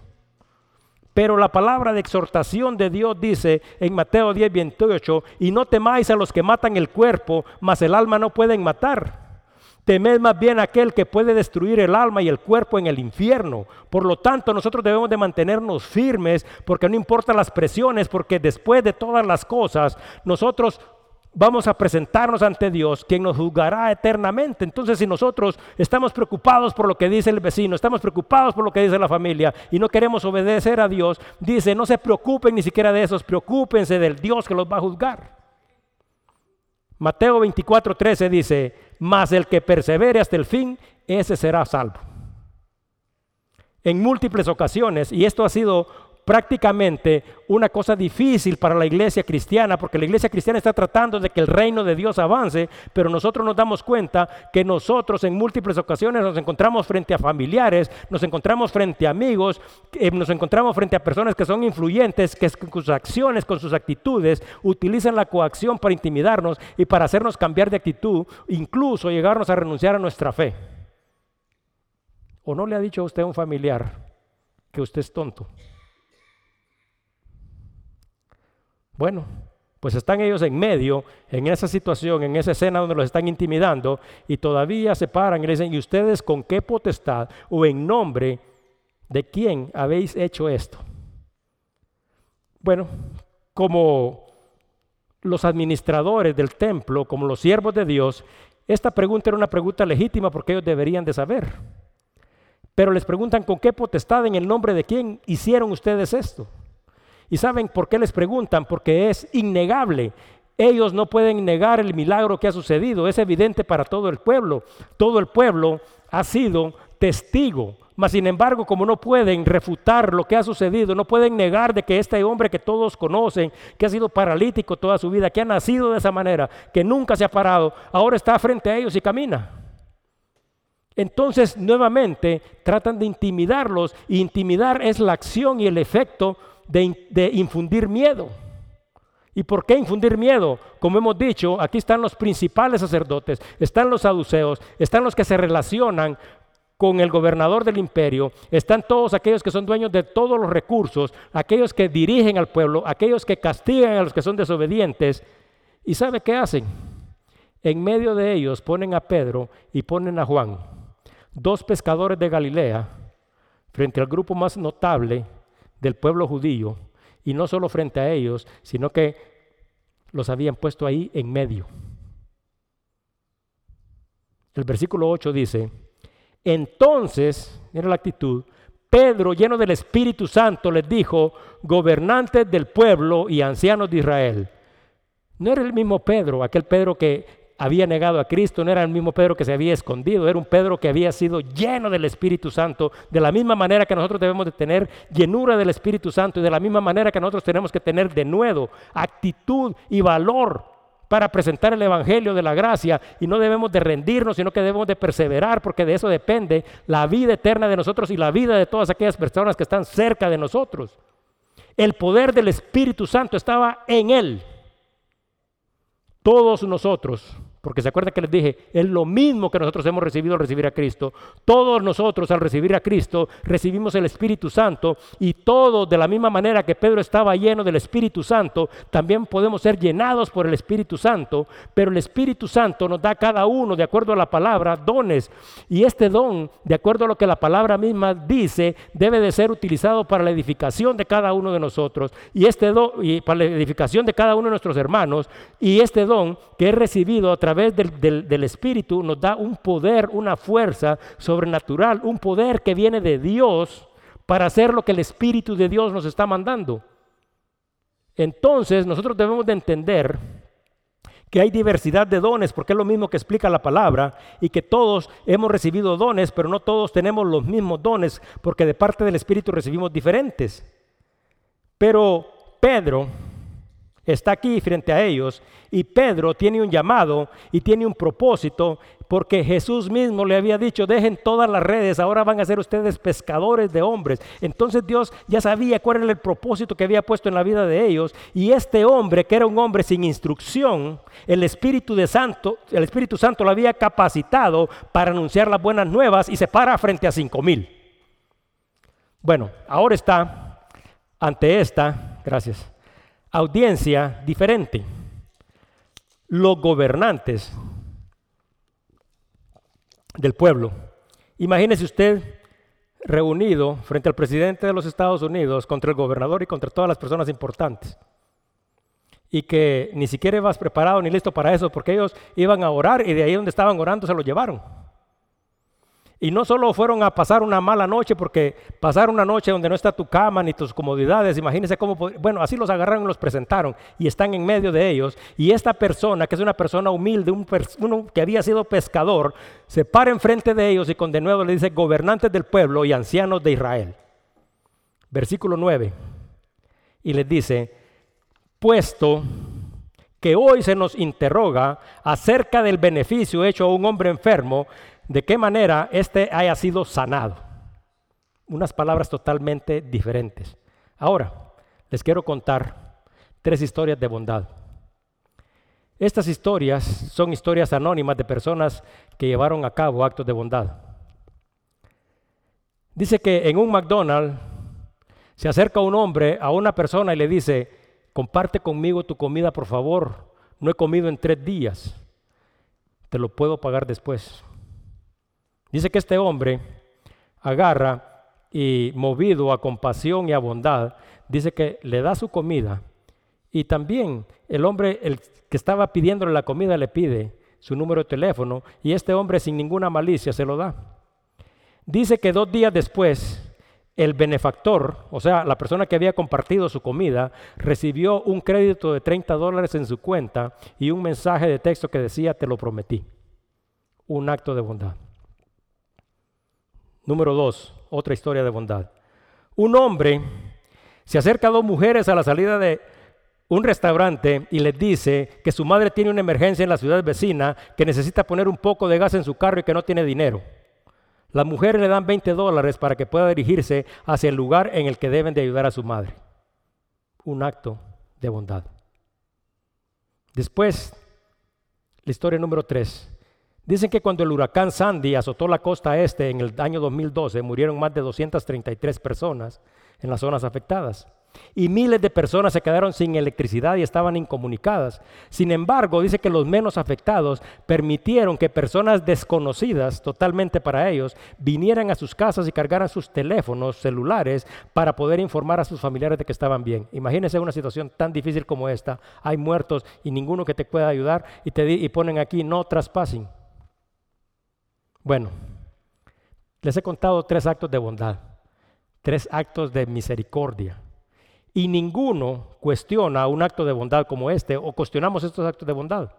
Pero la palabra de exhortación de Dios dice en Mateo 10, 28, y no temáis a los que matan el cuerpo, mas el alma no pueden matar. Temed más bien aquel que puede destruir el alma y el cuerpo en el infierno. Por lo tanto, nosotros debemos de mantenernos firmes, porque no importa las presiones, porque después de todas las cosas, nosotros vamos a presentarnos ante Dios, quien nos juzgará eternamente. Entonces, si nosotros estamos preocupados por lo que dice el vecino, estamos preocupados por lo que dice la familia y no queremos obedecer a Dios, dice, no se preocupen ni siquiera de esos, preocúpense del Dios que los va a juzgar. Mateo 24, 13 dice, mas el que persevere hasta el fin, ese será salvo. En múltiples ocasiones, y esto ha sido prácticamente una cosa difícil para la iglesia cristiana, porque la iglesia cristiana está tratando de que el reino de Dios avance, pero nosotros nos damos cuenta que nosotros en múltiples ocasiones nos encontramos frente a familiares, nos encontramos frente a amigos, eh, nos encontramos frente a personas que son influyentes, que con sus acciones, con sus actitudes, utilizan la coacción para intimidarnos y para hacernos cambiar de actitud, incluso llegarnos a renunciar a nuestra fe. ¿O no le ha dicho a usted un familiar que usted es tonto? Bueno, pues están ellos en medio, en esa situación, en esa escena donde los están intimidando y todavía se paran y le dicen, ¿y ustedes con qué potestad o en nombre de quién habéis hecho esto? Bueno, como los administradores del templo, como los siervos de Dios, esta pregunta era una pregunta legítima porque ellos deberían de saber. Pero les preguntan, ¿con qué potestad en el nombre de quién hicieron ustedes esto? ¿Y saben por qué les preguntan? Porque es innegable. Ellos no pueden negar el milagro que ha sucedido. Es evidente para todo el pueblo. Todo el pueblo ha sido testigo. Mas sin embargo, como no pueden refutar lo que ha sucedido, no pueden negar de que este hombre que todos conocen, que ha sido paralítico toda su vida, que ha nacido de esa manera, que nunca se ha parado, ahora está frente a ellos y camina. Entonces, nuevamente, tratan de intimidarlos. Y intimidar es la acción y el efecto de, infundir miedo. ¿Y por qué infundir miedo? Como hemos dicho, aquí están los principales sacerdotes, están los saduceos, están los que se relacionan con el gobernador del imperio, están todos aquellos que son dueños de todos los recursos, aquellos que dirigen al pueblo, aquellos que castigan a los que son desobedientes. ¿Y sabe qué hacen? En medio de ellos ponen a Pedro y ponen a Juan, dos pescadores de Galilea, frente al grupo más notable del pueblo judío, y no solo frente a ellos, sino que los habían puesto ahí en medio. El versículo 8 dice, entonces, mira la actitud, Pedro, lleno del Espíritu Santo, les dijo, gobernantes del pueblo y ancianos de Israel. No era el mismo Pedro, aquel Pedro que había negado a Cristo, no era el mismo Pedro que se había escondido, era un Pedro que había sido lleno del Espíritu Santo, de la misma manera que nosotros debemos de tener llenura del Espíritu Santo y de la misma manera que nosotros tenemos que tener de nuevo actitud y valor para presentar el Evangelio de la gracia y no debemos de rendirnos, sino que debemos de perseverar porque de eso depende la vida eterna de nosotros y la vida de todas aquellas personas que están cerca de nosotros. El poder del Espíritu Santo estaba en él. Todos nosotros porque se acuerda que les dije, es lo mismo que nosotros hemos recibido al recibir a Cristo. Todos nosotros al recibir a Cristo recibimos el Espíritu Santo y todos de la misma manera que Pedro estaba lleno del Espíritu Santo, también podemos ser llenados por el Espíritu Santo, pero el Espíritu Santo nos da a cada uno, de acuerdo a la palabra, dones. Y este don, de acuerdo a lo que la palabra misma dice, debe de ser utilizado para la edificación de cada uno de nosotros y este don y para la edificación de cada uno de nuestros hermanos y este don que he recibido a través través del, Espíritu nos da un poder, una fuerza sobrenatural, un poder que viene de Dios para hacer lo que el Espíritu de Dios nos está mandando. Entonces nosotros debemos de entender que hay diversidad de dones, porque es lo mismo que explica la palabra, y que todos hemos recibido dones, pero no todos tenemos los mismos dones, porque de parte del Espíritu recibimos diferentes. Pero Pedro está aquí frente a ellos y Pedro tiene un llamado y tiene un propósito porque Jesús mismo le había dicho, dejen todas las redes, ahora van a ser ustedes pescadores de hombres. Entonces Dios ya sabía cuál era el propósito que había puesto en la vida de ellos y este hombre, que era un hombre sin instrucción, el Espíritu Santo, el Espíritu Santo lo había capacitado para anunciar las buenas nuevas y se para frente a cinco mil. Bueno, ahora está ante esta, gracias, audiencia diferente. Los gobernantes del pueblo. Imagínese usted reunido frente al presidente de los Estados Unidos contra el gobernador y contra todas las personas importantes. Y que ni siquiera ibas preparado ni listo para eso, porque ellos iban a orar y de ahí donde estaban orando se lo llevaron. Y no solo fueron a pasar una mala noche, porque pasar una noche donde no está tu cama ni tus comodidades, imagínense cómo, bueno, así los agarraron y los presentaron y están en medio de ellos. Y esta persona, que es una persona humilde, un uno que había sido pescador, se para enfrente de ellos y con de nuevo le dice, gobernantes del pueblo y ancianos de Israel. Versículo 9. Y les dice, puesto que hoy se nos interroga acerca del beneficio hecho a un hombre enfermo, de qué manera éste haya sido sanado. Unas palabras totalmente diferentes. Ahora, les quiero contar tres historias de bondad. Estas historias son historias anónimas de personas que llevaron a cabo actos de bondad. Dice que en un McDonald's se acerca un hombre a una persona y le dice, comparte conmigo tu comida por favor, no he comido en tres días, te lo puedo pagar después. Dice que este hombre agarra y movido a compasión y a bondad, dice que le da su comida y también el hombre el que estaba pidiéndole la comida le pide su número de teléfono y este hombre sin ninguna malicia se lo da. Dice que dos días después el benefactor, o sea, la persona que había compartido su comida, recibió un crédito de 30 dólares en su cuenta y un mensaje de texto que decía, te lo prometí. Un acto de bondad. Número dos, otra historia de bondad. Un hombre se acerca a dos mujeres a la salida de un restaurante y les dice que su madre tiene una emergencia en la ciudad vecina, que necesita poner un poco de gas en su carro y que no tiene dinero. Las mujeres le dan 20 dólares para que pueda dirigirse hacia el lugar en el que deben de ayudar a su madre. Un acto de bondad. Después, la historia número 3. Dicen que cuando el huracán Sandy azotó la costa este en el año 2012, murieron más de 233 personas en las zonas afectadas. Y miles de personas se quedaron sin electricidad y estaban incomunicadas. Sin embargo, dice que los menos afectados permitieron que personas desconocidas totalmente para ellos vinieran a sus casas y cargaran sus teléfonos celulares para poder informar a sus familiares de que estaban bien. Imagínense una situación tan difícil como esta. Hay muertos y ninguno que te pueda ayudar y te y ponen aquí no traspasen. Bueno, les he contado tres actos de bondad, tres actos de misericordia. Y ninguno cuestiona un acto de bondad como este o cuestionamos estos actos de bondad.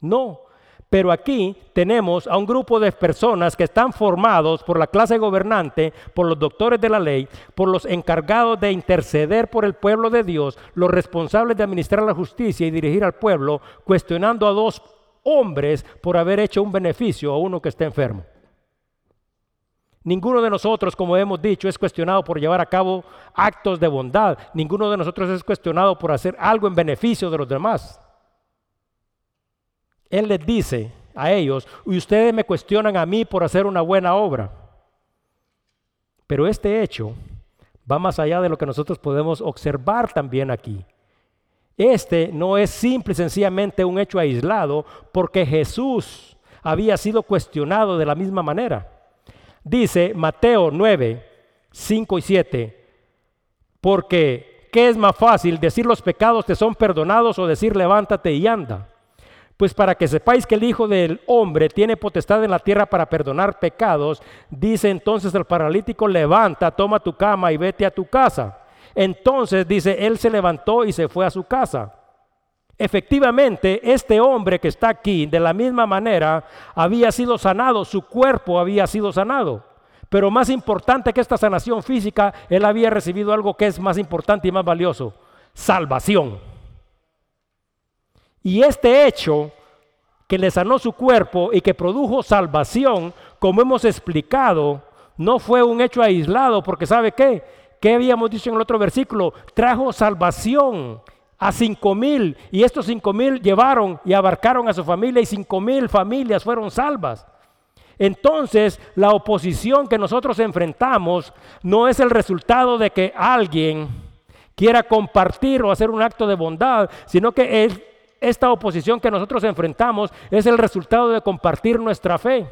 No, pero aquí tenemos a un grupo de personas que están formados por la clase gobernante, por los doctores de la ley, por los encargados de interceder por el pueblo de Dios, los responsables de administrar la justicia y dirigir al pueblo, cuestionando a dos hombres por haber hecho un beneficio a uno que está enfermo. Ninguno de nosotros, como hemos dicho, es cuestionado por llevar a cabo actos de bondad. Ninguno de nosotros es cuestionado por hacer algo en beneficio de los demás. Él les dice a ellos, y ustedes me cuestionan a mí por hacer una buena obra. Pero este hecho va más allá de lo que nosotros podemos observar también aquí. Este no es simple y sencillamente un hecho aislado porque Jesús había sido cuestionado de la misma manera. Dice Mateo 9, 5 y 7, porque ¿qué es más fácil decir los pecados te son perdonados o decir levántate y anda? Pues para que sepáis que el Hijo del Hombre tiene potestad en la tierra para perdonar pecados, dice entonces el paralítico, levanta, toma tu cama y vete a tu casa. Entonces dice, él se levantó y se fue a su casa. Efectivamente, este hombre que está aquí, de la misma manera, había sido sanado, su cuerpo había sido sanado. Pero más importante que esta sanación física, él había recibido algo que es más importante y más valioso, salvación. Y este hecho que le sanó su cuerpo y que produjo salvación, como hemos explicado, no fue un hecho aislado, porque ¿sabe qué? ¿Qué habíamos dicho en el otro versículo? Trajo salvación a cinco mil y estos cinco mil llevaron y abarcaron a su familia y cinco mil familias fueron salvas. Entonces, la oposición que nosotros enfrentamos no es el resultado de que alguien quiera compartir o hacer un acto de bondad, sino que es, esta oposición que nosotros enfrentamos es el resultado de compartir nuestra fe.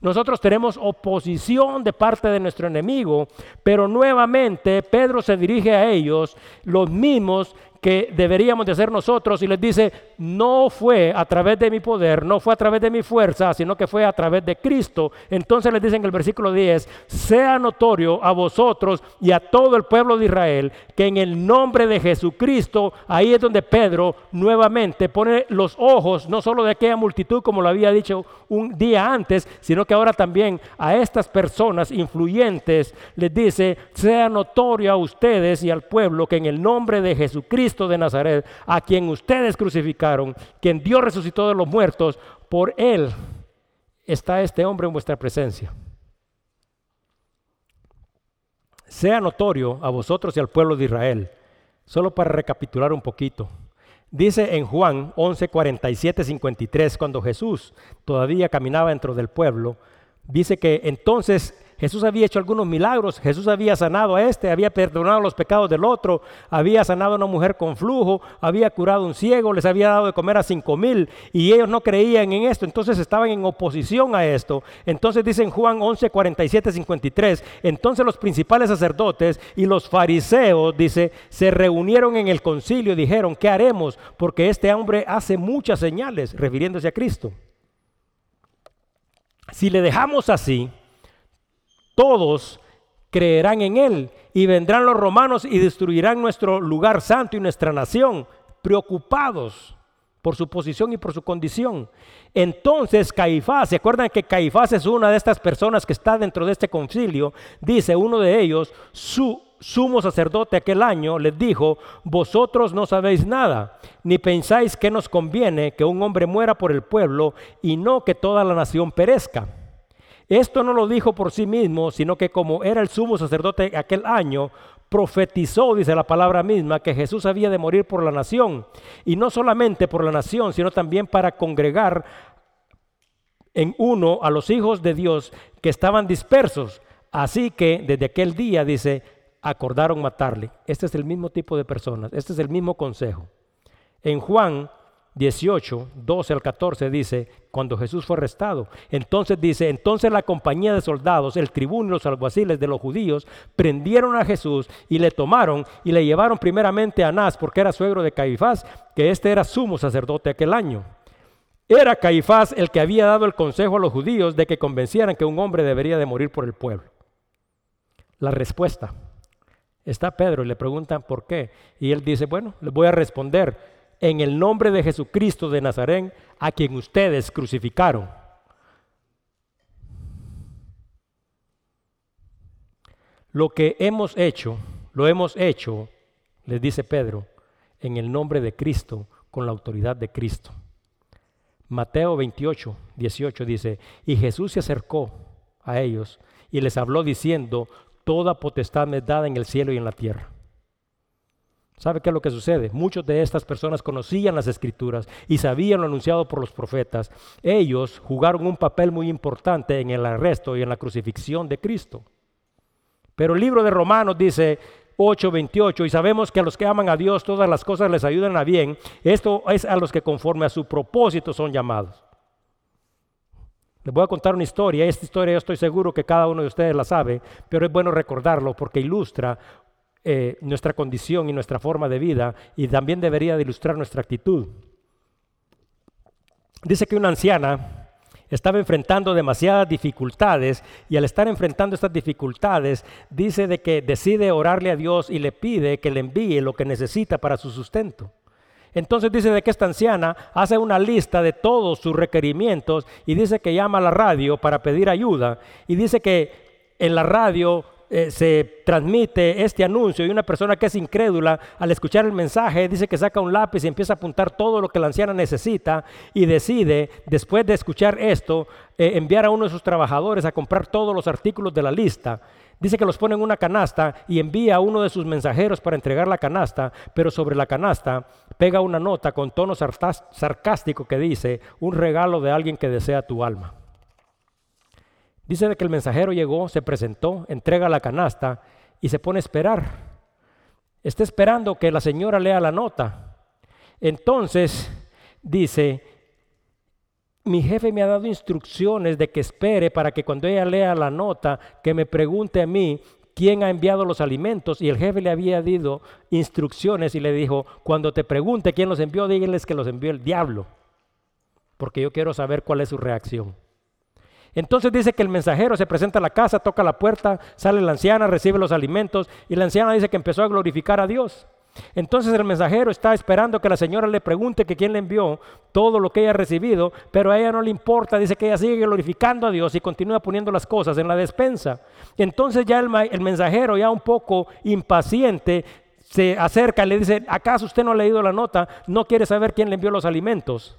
Nosotros tenemos oposición de parte de nuestro enemigo, pero nuevamente Pedro se dirige a ellos, los mismos que deberíamos de hacer nosotros y les dice, no fue a través de mi poder, no fue a través de mi fuerza, sino que fue a través de Cristo. Entonces les dice en el versículo 10, sea notorio a vosotros y a todo el pueblo de Israel que en el nombre de Jesucristo, ahí es donde Pedro nuevamente pone los ojos, no solo de aquella multitud como lo había dicho un día antes, sino que ahora también a estas personas influyentes les dice, sea notorio a ustedes y al pueblo que en el nombre de Jesucristo, de Nazaret, a quien ustedes crucificaron, quien Dios resucitó de los muertos, por él está este hombre en vuestra presencia. Sea notorio a vosotros y al pueblo de Israel, solo para recapitular un poquito. Dice en Juan 11, 47, 53, cuando Jesús todavía caminaba dentro del pueblo, dice que entonces Jesús había hecho algunos milagros, Jesús había sanado a este, había perdonado los pecados del otro, había sanado a una mujer con flujo, había curado a un ciego, les había dado de comer a cinco mil y ellos no creían en esto, entonces estaban en oposición a esto. Entonces dicen Juan 11, 47, 53, entonces los principales sacerdotes y los fariseos, dice, se reunieron en el concilio y dijeron, ¿qué haremos? Porque este hombre hace muchas señales, refiriéndose a Cristo. Si le dejamos así, todos creerán en Él y vendrán los romanos y destruirán nuestro lugar santo y nuestra nación, preocupados por su posición y por su condición. Entonces Caifás, ¿se acuerdan que Caifás es una de estas personas que está dentro de este concilio? Dice uno de ellos, su sumo sacerdote aquel año les dijo, vosotros no sabéis nada, ni pensáis que nos conviene que un hombre muera por el pueblo y no que toda la nación perezca. Esto no lo dijo por sí mismo, sino que como era el sumo sacerdote aquel año, profetizó, dice la palabra misma, que Jesús había de morir por la nación. Y no solamente por la nación, sino también para congregar en uno a los hijos de Dios que estaban dispersos. Así que desde aquel día, dice, acordaron matarle. Este es el mismo tipo de personas, este es el mismo consejo. En Juan 18, 12 al 14 dice, cuando Jesús fue arrestado, entonces dice, entonces la compañía de soldados, el tribuno y los alguaciles de los judíos prendieron a Jesús y le tomaron y le llevaron primeramente a Anás, porque era suegro de Caifás, que este era sumo sacerdote aquel año. Era Caifás el que había dado el consejo a los judíos de que convencieran que un hombre debería de morir por el pueblo. La respuesta. Está Pedro y le preguntan por qué. Y él dice, bueno, les voy a responder en el nombre de Jesucristo de Nazaret, a quien ustedes crucificaron. Lo que hemos hecho, lo hemos hecho, les dice Pedro, en el nombre de Cristo, con la autoridad de Cristo. Mateo 28, 18 dice, y Jesús se acercó a ellos y les habló diciendo, toda potestad me es dada en el cielo y en la tierra. ¿Sabe qué es lo que sucede? Muchos de estas personas conocían las escrituras y sabían lo anunciado por los profetas. Ellos jugaron un papel muy importante en el arresto y en la crucifixión de Cristo. Pero el libro de Romanos dice 8:28, y sabemos que a los que aman a Dios todas las cosas les ayudan a bien. Esto es a los que conforme a su propósito son llamados. Les voy a contar una historia. Esta historia yo estoy seguro que cada uno de ustedes la sabe, pero es bueno recordarlo porque ilustra eh, nuestra condición y nuestra forma de vida y también debería de ilustrar nuestra actitud. Dice que una anciana estaba enfrentando demasiadas dificultades y al estar enfrentando estas dificultades dice de que decide orarle a Dios y le pide que le envíe lo que necesita para su sustento. Entonces dice de que esta anciana hace una lista de todos sus requerimientos y dice que llama a la radio para pedir ayuda y dice que en la radio eh, se transmite este anuncio y una persona que es incrédula, al escuchar el mensaje, dice que saca un lápiz y empieza a apuntar todo lo que la anciana necesita y decide, después de escuchar esto, eh, enviar a uno de sus trabajadores a comprar todos los artículos de la lista. Dice que los pone en una canasta y envía a uno de sus mensajeros para entregar la canasta, pero sobre la canasta pega una nota con tono sarcástico que dice, un regalo de alguien que desea tu alma. Dice que el mensajero llegó, se presentó, entrega la canasta y se pone a esperar. Está esperando que la señora lea la nota. Entonces dice, mi jefe me ha dado instrucciones de que espere para que cuando ella lea la nota, que me pregunte a mí quién ha enviado los alimentos. Y el jefe le había dado instrucciones y le dijo, cuando te pregunte quién los envió, díganles que los envió el diablo, porque yo quiero saber cuál es su reacción. Entonces dice que el mensajero se presenta a la casa, toca la puerta, sale la anciana, recibe los alimentos y la anciana dice que empezó a glorificar a Dios. Entonces el mensajero está esperando que la señora le pregunte que quién le envió todo lo que ella ha recibido, pero a ella no le importa, dice que ella sigue glorificando a Dios y continúa poniendo las cosas en la despensa. Entonces ya el, el mensajero, ya un poco impaciente, se acerca y le dice, ¿acaso usted no ha leído la nota? ¿No quiere saber quién le envió los alimentos?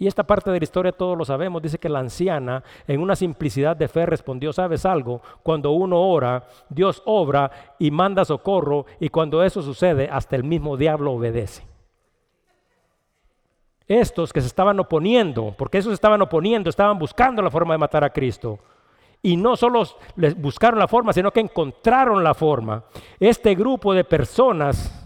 Y esta parte de la historia todos lo sabemos. Dice que la anciana, en una simplicidad de fe, respondió, ¿sabes algo? Cuando uno ora, Dios obra y manda socorro. Y cuando eso sucede, hasta el mismo diablo obedece. Estos que se estaban oponiendo, porque esos estaban oponiendo, estaban buscando la forma de matar a Cristo. Y no solo les buscaron la forma, sino que encontraron la forma. Este grupo de personas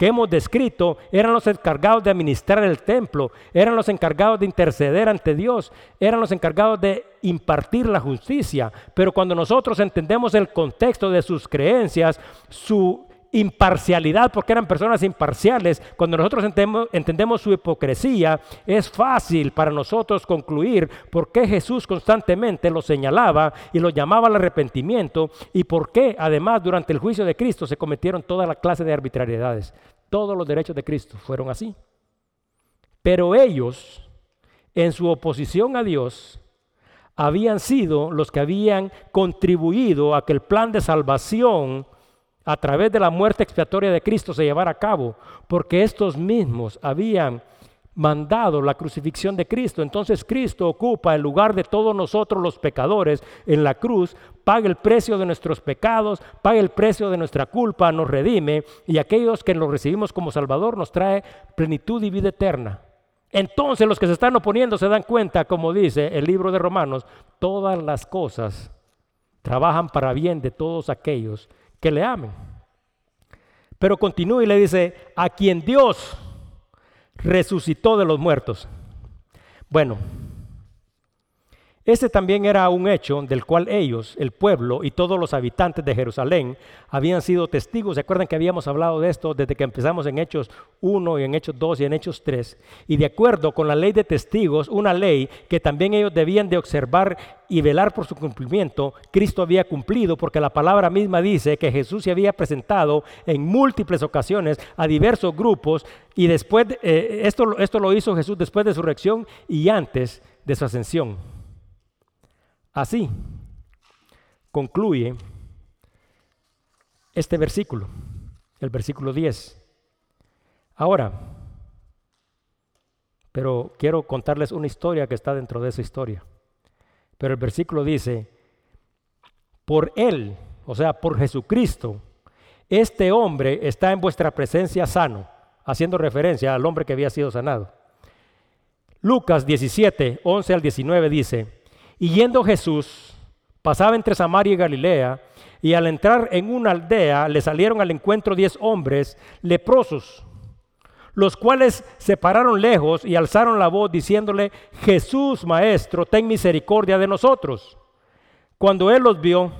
que hemos descrito eran los encargados de administrar el templo, eran los encargados de interceder ante Dios, eran los encargados de impartir la justicia. Pero cuando nosotros entendemos el contexto de sus creencias, su imparcialidad, porque eran personas imparciales, cuando nosotros entendemos, entendemos, su hipocresía, es fácil para nosotros concluir por qué Jesús constantemente lo señalaba y lo llamaba al arrepentimiento y por qué además durante el juicio de Cristo se cometieron toda la clase de arbitrariedades. Todos los derechos de Cristo fueron así. Pero ellos, en su oposición a Dios, habían sido los que habían contribuido a que el plan de salvación a través de la muerte expiatoria de Cristo se llevara a cabo, porque estos mismos habían mandado la crucifixión de Cristo. Entonces Cristo ocupa el lugar de todos nosotros los pecadores en la cruz, paga el precio de nuestros pecados, paga el precio de nuestra culpa, nos redime y aquellos que lo recibimos como Salvador nos trae plenitud y vida eterna. Entonces los que se están oponiendo se dan cuenta, como dice el libro de Romanos, todas las cosas trabajan para bien de todos aquellos que le amen. Pero continúa y le dice, a quien Dios resucitó de los muertos. Bueno, este también era un hecho del cual ellos, el pueblo y todos los habitantes de Jerusalén habían sido testigos. ¿Se acuerdan que habíamos hablado de esto desde que empezamos en Hechos 1 y en Hechos 2 y en Hechos 3? Y de acuerdo con la ley de testigos, una ley que también ellos debían de observar y velar por su cumplimiento, Cristo había cumplido porque la palabra misma dice que Jesús se había presentado en múltiples ocasiones a diversos grupos y después, eh, esto, esto lo hizo Jesús después de su reacción y antes de su ascensión. Así concluye este versículo, el versículo 10. Ahora, pero quiero contarles una historia que está dentro de esa historia. Pero el versículo dice, por Él, o sea, por Jesucristo, este hombre está en vuestra presencia sano, haciendo referencia al hombre que había sido sanado. Lucas 17, 11 al 19 dice, y yendo Jesús, pasaba entre Samaria y Galilea, y al entrar en una aldea le salieron al encuentro diez hombres leprosos, los cuales se pararon lejos y alzaron la voz diciéndole, Jesús, Maestro, ten misericordia de nosotros. Cuando él los vio,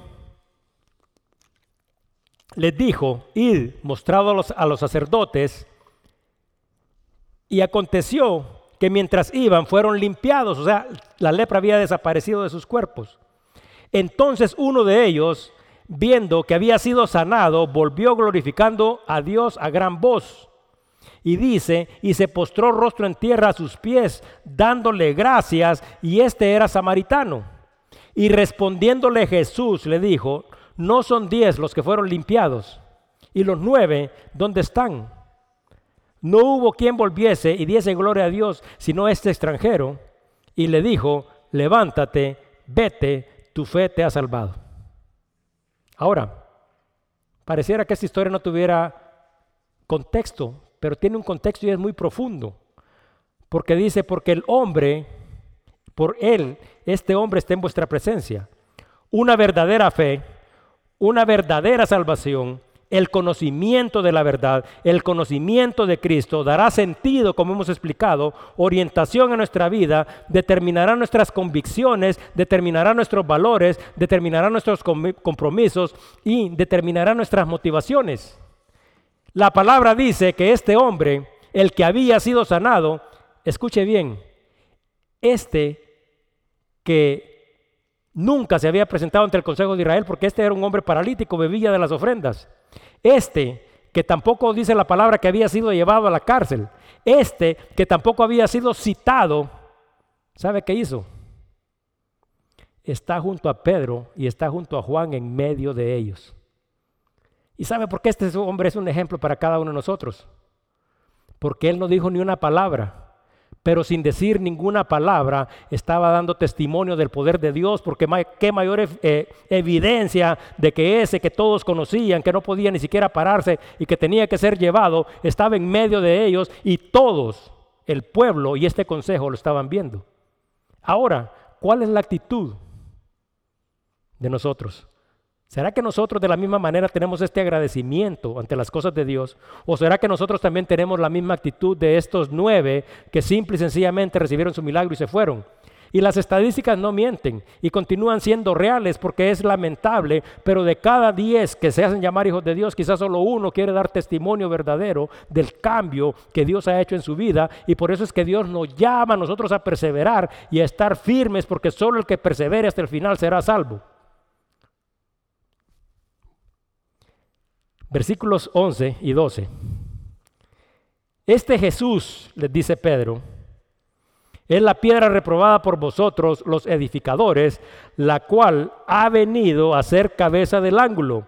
les dijo, id, mostrado a los, a los sacerdotes, y aconteció que mientras iban fueron limpiados, o sea, la lepra había desaparecido de sus cuerpos. Entonces uno de ellos, viendo que había sido sanado, volvió glorificando a Dios a gran voz. Y dice, y se postró rostro en tierra a sus pies, dándole gracias, y este era samaritano. Y respondiéndole Jesús le dijo, no son diez los que fueron limpiados. ¿Y los nueve dónde están? No hubo quien volviese y diese gloria a Dios, sino este extranjero. Y le dijo, levántate, vete, tu fe te ha salvado. Ahora, pareciera que esta historia no tuviera contexto, pero tiene un contexto y es muy profundo. Porque dice, porque el hombre, por él, este hombre está en vuestra presencia. Una verdadera fe, una verdadera salvación el conocimiento de la verdad, el conocimiento de Cristo dará sentido, como hemos explicado, orientación a nuestra vida, determinará nuestras convicciones, determinará nuestros valores, determinará nuestros compromisos y determinará nuestras motivaciones. La palabra dice que este hombre, el que había sido sanado, escuche bien, este que nunca se había presentado ante el Consejo de Israel porque este era un hombre paralítico, bebía de las ofrendas. Este, que tampoco dice la palabra que había sido llevado a la cárcel. Este, que tampoco había sido citado, ¿sabe qué hizo? Está junto a Pedro y está junto a Juan en medio de ellos. ¿Y sabe por qué este hombre es un ejemplo para cada uno de nosotros? Porque él no dijo ni una palabra pero sin decir ninguna palabra estaba dando testimonio del poder de Dios, porque qué mayor eh, evidencia de que ese que todos conocían, que no podía ni siquiera pararse y que tenía que ser llevado, estaba en medio de ellos y todos, el pueblo y este consejo lo estaban viendo. Ahora, ¿cuál es la actitud de nosotros? ¿Será que nosotros de la misma manera tenemos este agradecimiento ante las cosas de Dios? ¿O será que nosotros también tenemos la misma actitud de estos nueve que simple y sencillamente recibieron su milagro y se fueron? Y las estadísticas no mienten y continúan siendo reales porque es lamentable, pero de cada diez que se hacen llamar hijos de Dios, quizás solo uno quiere dar testimonio verdadero del cambio que Dios ha hecho en su vida y por eso es que Dios nos llama a nosotros a perseverar y a estar firmes porque solo el que persevere hasta el final será salvo. Versículos 11 y 12. Este Jesús, les dice Pedro, es la piedra reprobada por vosotros los edificadores, la cual ha venido a ser cabeza del ángulo.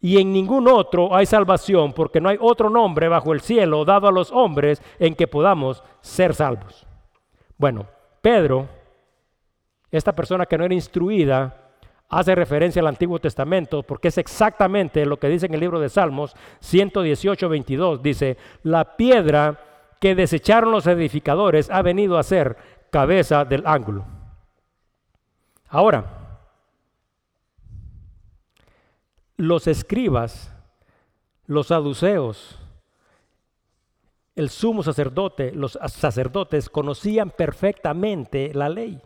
Y en ningún otro hay salvación, porque no hay otro nombre bajo el cielo dado a los hombres en que podamos ser salvos. Bueno, Pedro, esta persona que no era instruida, hace referencia al Antiguo Testamento porque es exactamente lo que dice en el libro de Salmos 118, 22. Dice, la piedra que desecharon los edificadores ha venido a ser cabeza del ángulo. Ahora, los escribas, los saduceos, el sumo sacerdote, los sacerdotes conocían perfectamente la ley.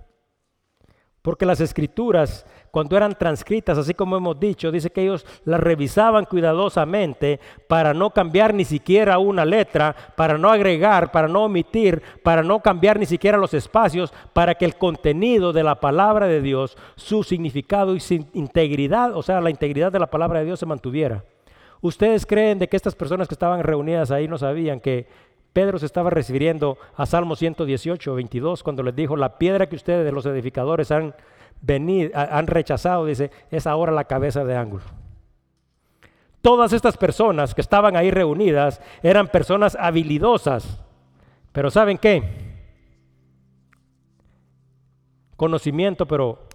Porque las escrituras, cuando eran transcritas, así como hemos dicho, dice que ellos las revisaban cuidadosamente para no cambiar ni siquiera una letra, para no agregar, para no omitir, para no cambiar ni siquiera los espacios, para que el contenido de la palabra de Dios, su significado y su integridad, o sea, la integridad de la palabra de Dios se mantuviera. ¿Ustedes creen de que estas personas que estaban reunidas ahí no sabían que Pedro se estaba refiriendo a Salmo 118, 22, cuando les dijo, la piedra que ustedes de los edificadores han, venido, han rechazado, dice, es ahora la cabeza de ángulo. Todas estas personas que estaban ahí reunidas eran personas habilidosas, pero ¿saben qué? Conocimiento, pero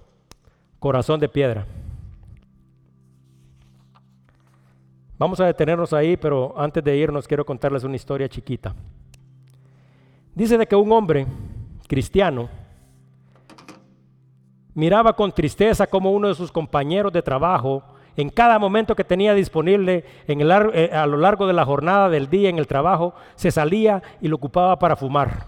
corazón de piedra. Vamos a detenernos ahí, pero antes de irnos quiero contarles una historia chiquita. Dice de que un hombre cristiano miraba con tristeza como uno de sus compañeros de trabajo, en cada momento que tenía disponible eh, a lo largo de la jornada del día en el trabajo, se salía y lo ocupaba para fumar.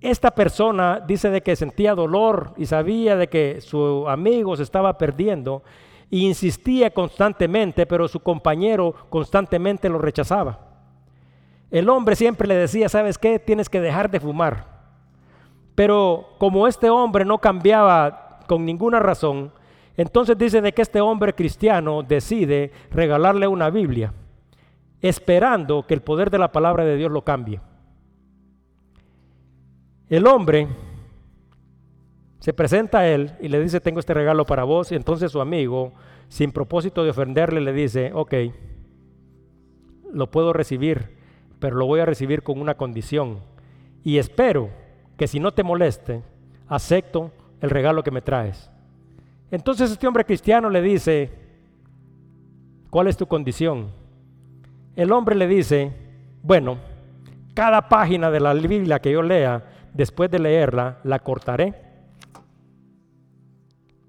Esta persona dice de que sentía dolor y sabía de que su amigo se estaba perdiendo insistía constantemente, pero su compañero constantemente lo rechazaba. El hombre siempre le decía, ¿sabes qué? Tienes que dejar de fumar. Pero como este hombre no cambiaba con ninguna razón, entonces dice de que este hombre cristiano decide regalarle una Biblia, esperando que el poder de la palabra de Dios lo cambie. El hombre Se presenta a él y le dice, tengo este regalo para vos. Y entonces su amigo, sin propósito de ofenderle, le dice, ok, lo puedo recibir, pero lo voy a recibir con una condición. Y espero que si no te moleste, acepto el regalo que me traes. Entonces este hombre cristiano le dice, ¿cuál es tu condición? El hombre le dice, bueno, cada página de la Biblia que yo lea, después de leerla, la cortaré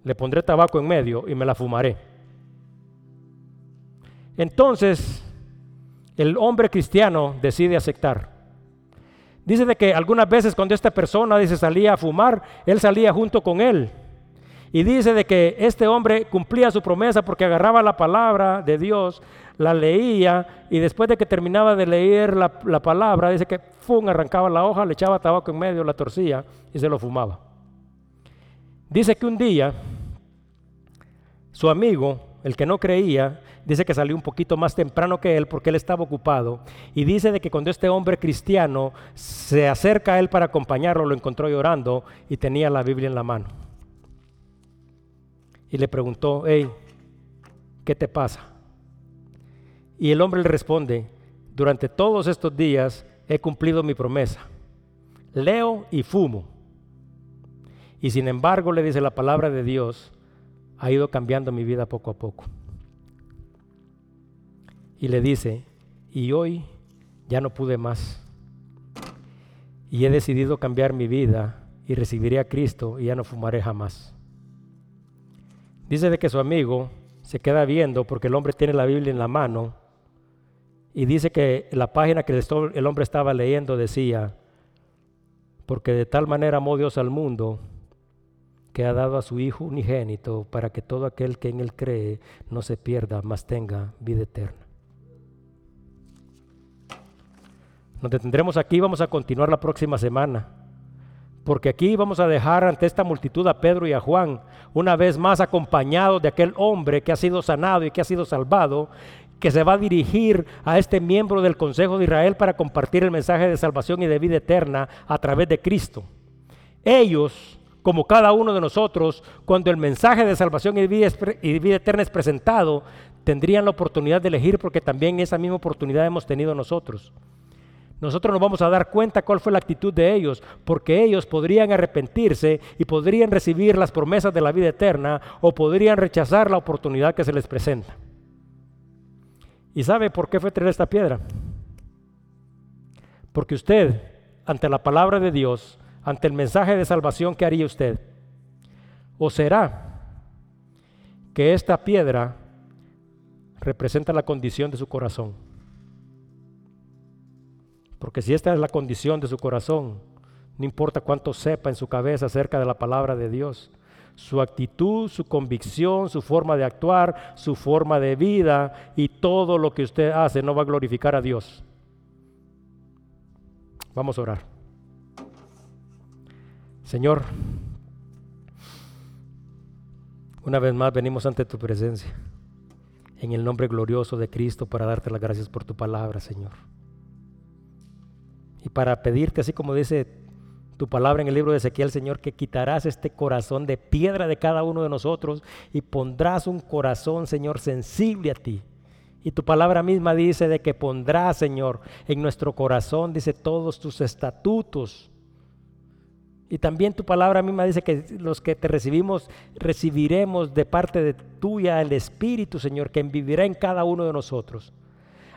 le pondré tabaco en medio y me la fumaré. Entonces, el hombre cristiano decide aceptar. Dice de que algunas veces cuando esta persona dice salía a fumar, él salía junto con él. Y dice de que este hombre cumplía su promesa porque agarraba la palabra de Dios, la leía y después de que terminaba de leer la, la palabra, dice que fum, arrancaba la hoja, le echaba tabaco en medio, la torcía y se lo fumaba. Dice que un día su amigo, el que no creía, dice que salió un poquito más temprano que él porque él estaba ocupado. Y dice de que cuando este hombre cristiano se acerca a él para acompañarlo, lo encontró llorando y tenía la Biblia en la mano. Y le preguntó, hey, ¿qué te pasa? Y el hombre le responde, durante todos estos días he cumplido mi promesa. Leo y fumo. Y sin embargo le dice la palabra de Dios, ha ido cambiando mi vida poco a poco. Y le dice, y hoy ya no pude más. Y he decidido cambiar mi vida y recibiré a Cristo y ya no fumaré jamás. Dice de que su amigo se queda viendo porque el hombre tiene la Biblia en la mano y dice que la página que el hombre estaba leyendo decía, porque de tal manera amó Dios al mundo que ha dado a su Hijo unigénito para que todo aquel que en Él cree no se pierda, mas tenga vida eterna. Nos detendremos aquí, vamos a continuar la próxima semana, porque aquí vamos a dejar ante esta multitud a Pedro y a Juan, una vez más acompañados de aquel hombre que ha sido sanado y que ha sido salvado, que se va a dirigir a este miembro del Consejo de Israel para compartir el mensaje de salvación y de vida eterna a través de Cristo. Ellos como cada uno de nosotros, cuando el mensaje de salvación y vida, eterna es presentado, tendrían la oportunidad de elegir porque también esa misma oportunidad hemos tenido nosotros. Nosotros nos vamos a dar cuenta cuál fue la actitud de ellos, porque ellos podrían arrepentirse y podrían recibir las promesas de la vida eterna o podrían rechazar la oportunidad que se les presenta. ¿Y sabe por qué fue traer esta piedra? Porque usted, ante la palabra de Dios, ante el mensaje de salvación, ¿qué haría usted? ¿O será que esta piedra representa la condición de su corazón? Porque si esta es la condición de su corazón, no importa cuánto sepa en su cabeza acerca de la palabra de Dios, su actitud, su convicción, su forma de actuar, su forma de vida y todo lo que usted hace no va a glorificar a Dios. Vamos a orar. Señor, una vez más venimos ante tu presencia, en el nombre glorioso de Cristo, para darte las gracias por tu palabra, Señor. Y para pedirte, así como dice tu palabra en el libro de Ezequiel, Señor, que quitarás este corazón de piedra de cada uno de nosotros y pondrás un corazón, Señor, sensible a ti. Y tu palabra misma dice de que pondrás, Señor, en nuestro corazón, dice, todos tus estatutos y también tu palabra misma dice que los que te recibimos, recibiremos de parte de tuya el Espíritu, Señor, que vivirá en cada uno de nosotros.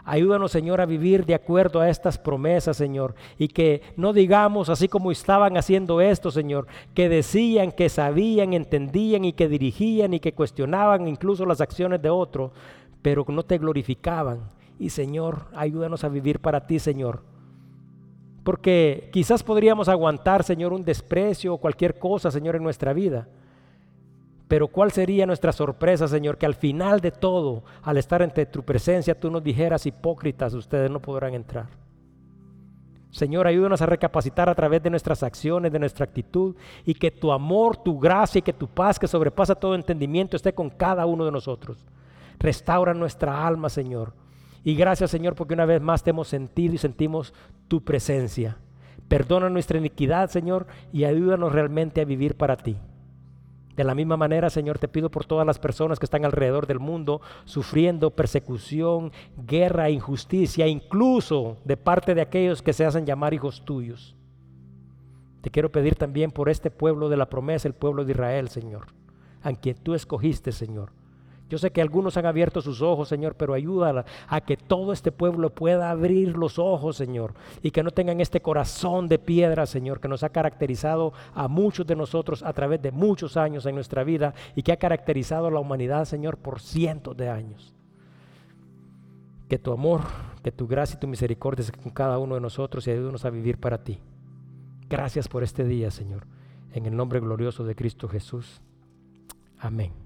Ayúdanos, Señor, a vivir de acuerdo a estas promesas, Señor, y que no digamos así como estaban haciendo esto, Señor, que decían, que sabían, entendían y que dirigían y que cuestionaban incluso las acciones de otro, pero no te glorificaban. Y, Señor, ayúdanos a vivir para ti, Señor porque quizás podríamos aguantar, Señor, un desprecio o cualquier cosa, Señor, en nuestra vida. Pero ¿cuál sería nuestra sorpresa, Señor? Que al final de todo, al estar entre tu presencia, tú nos dijeras, hipócritas, ustedes no podrán entrar. Señor, ayúdanos a recapacitar a través de nuestras acciones, de nuestra actitud, y que tu amor, tu gracia y que tu paz, que sobrepasa todo entendimiento, esté con cada uno de nosotros. Restaura nuestra alma, Señor. Y gracias Señor porque una vez más te hemos sentido y sentimos tu presencia. Perdona nuestra iniquidad, Señor, y ayúdanos realmente a vivir para ti. De la misma manera, Señor, te pido por todas las personas que están alrededor del mundo sufriendo persecución, guerra, injusticia, incluso de parte de aquellos que se hacen llamar hijos tuyos. Te quiero pedir también por este pueblo de la promesa, el pueblo de Israel, Señor, a quien tú escogiste, Señor yo sé que algunos han abierto sus ojos, Señor, pero ayúdala a que todo este pueblo pueda abrir los ojos, Señor, y que no tengan este corazón de piedra, Señor, que nos ha caracterizado a muchos de nosotros a través de muchos años en nuestra vida y que ha caracterizado a la humanidad, Señor, por cientos de años. Que tu amor, que tu gracia y tu misericordia sea con cada uno de nosotros y ayúdanos a vivir para ti. Gracias por este día, Señor. En el nombre glorioso de Cristo Jesús. Amén.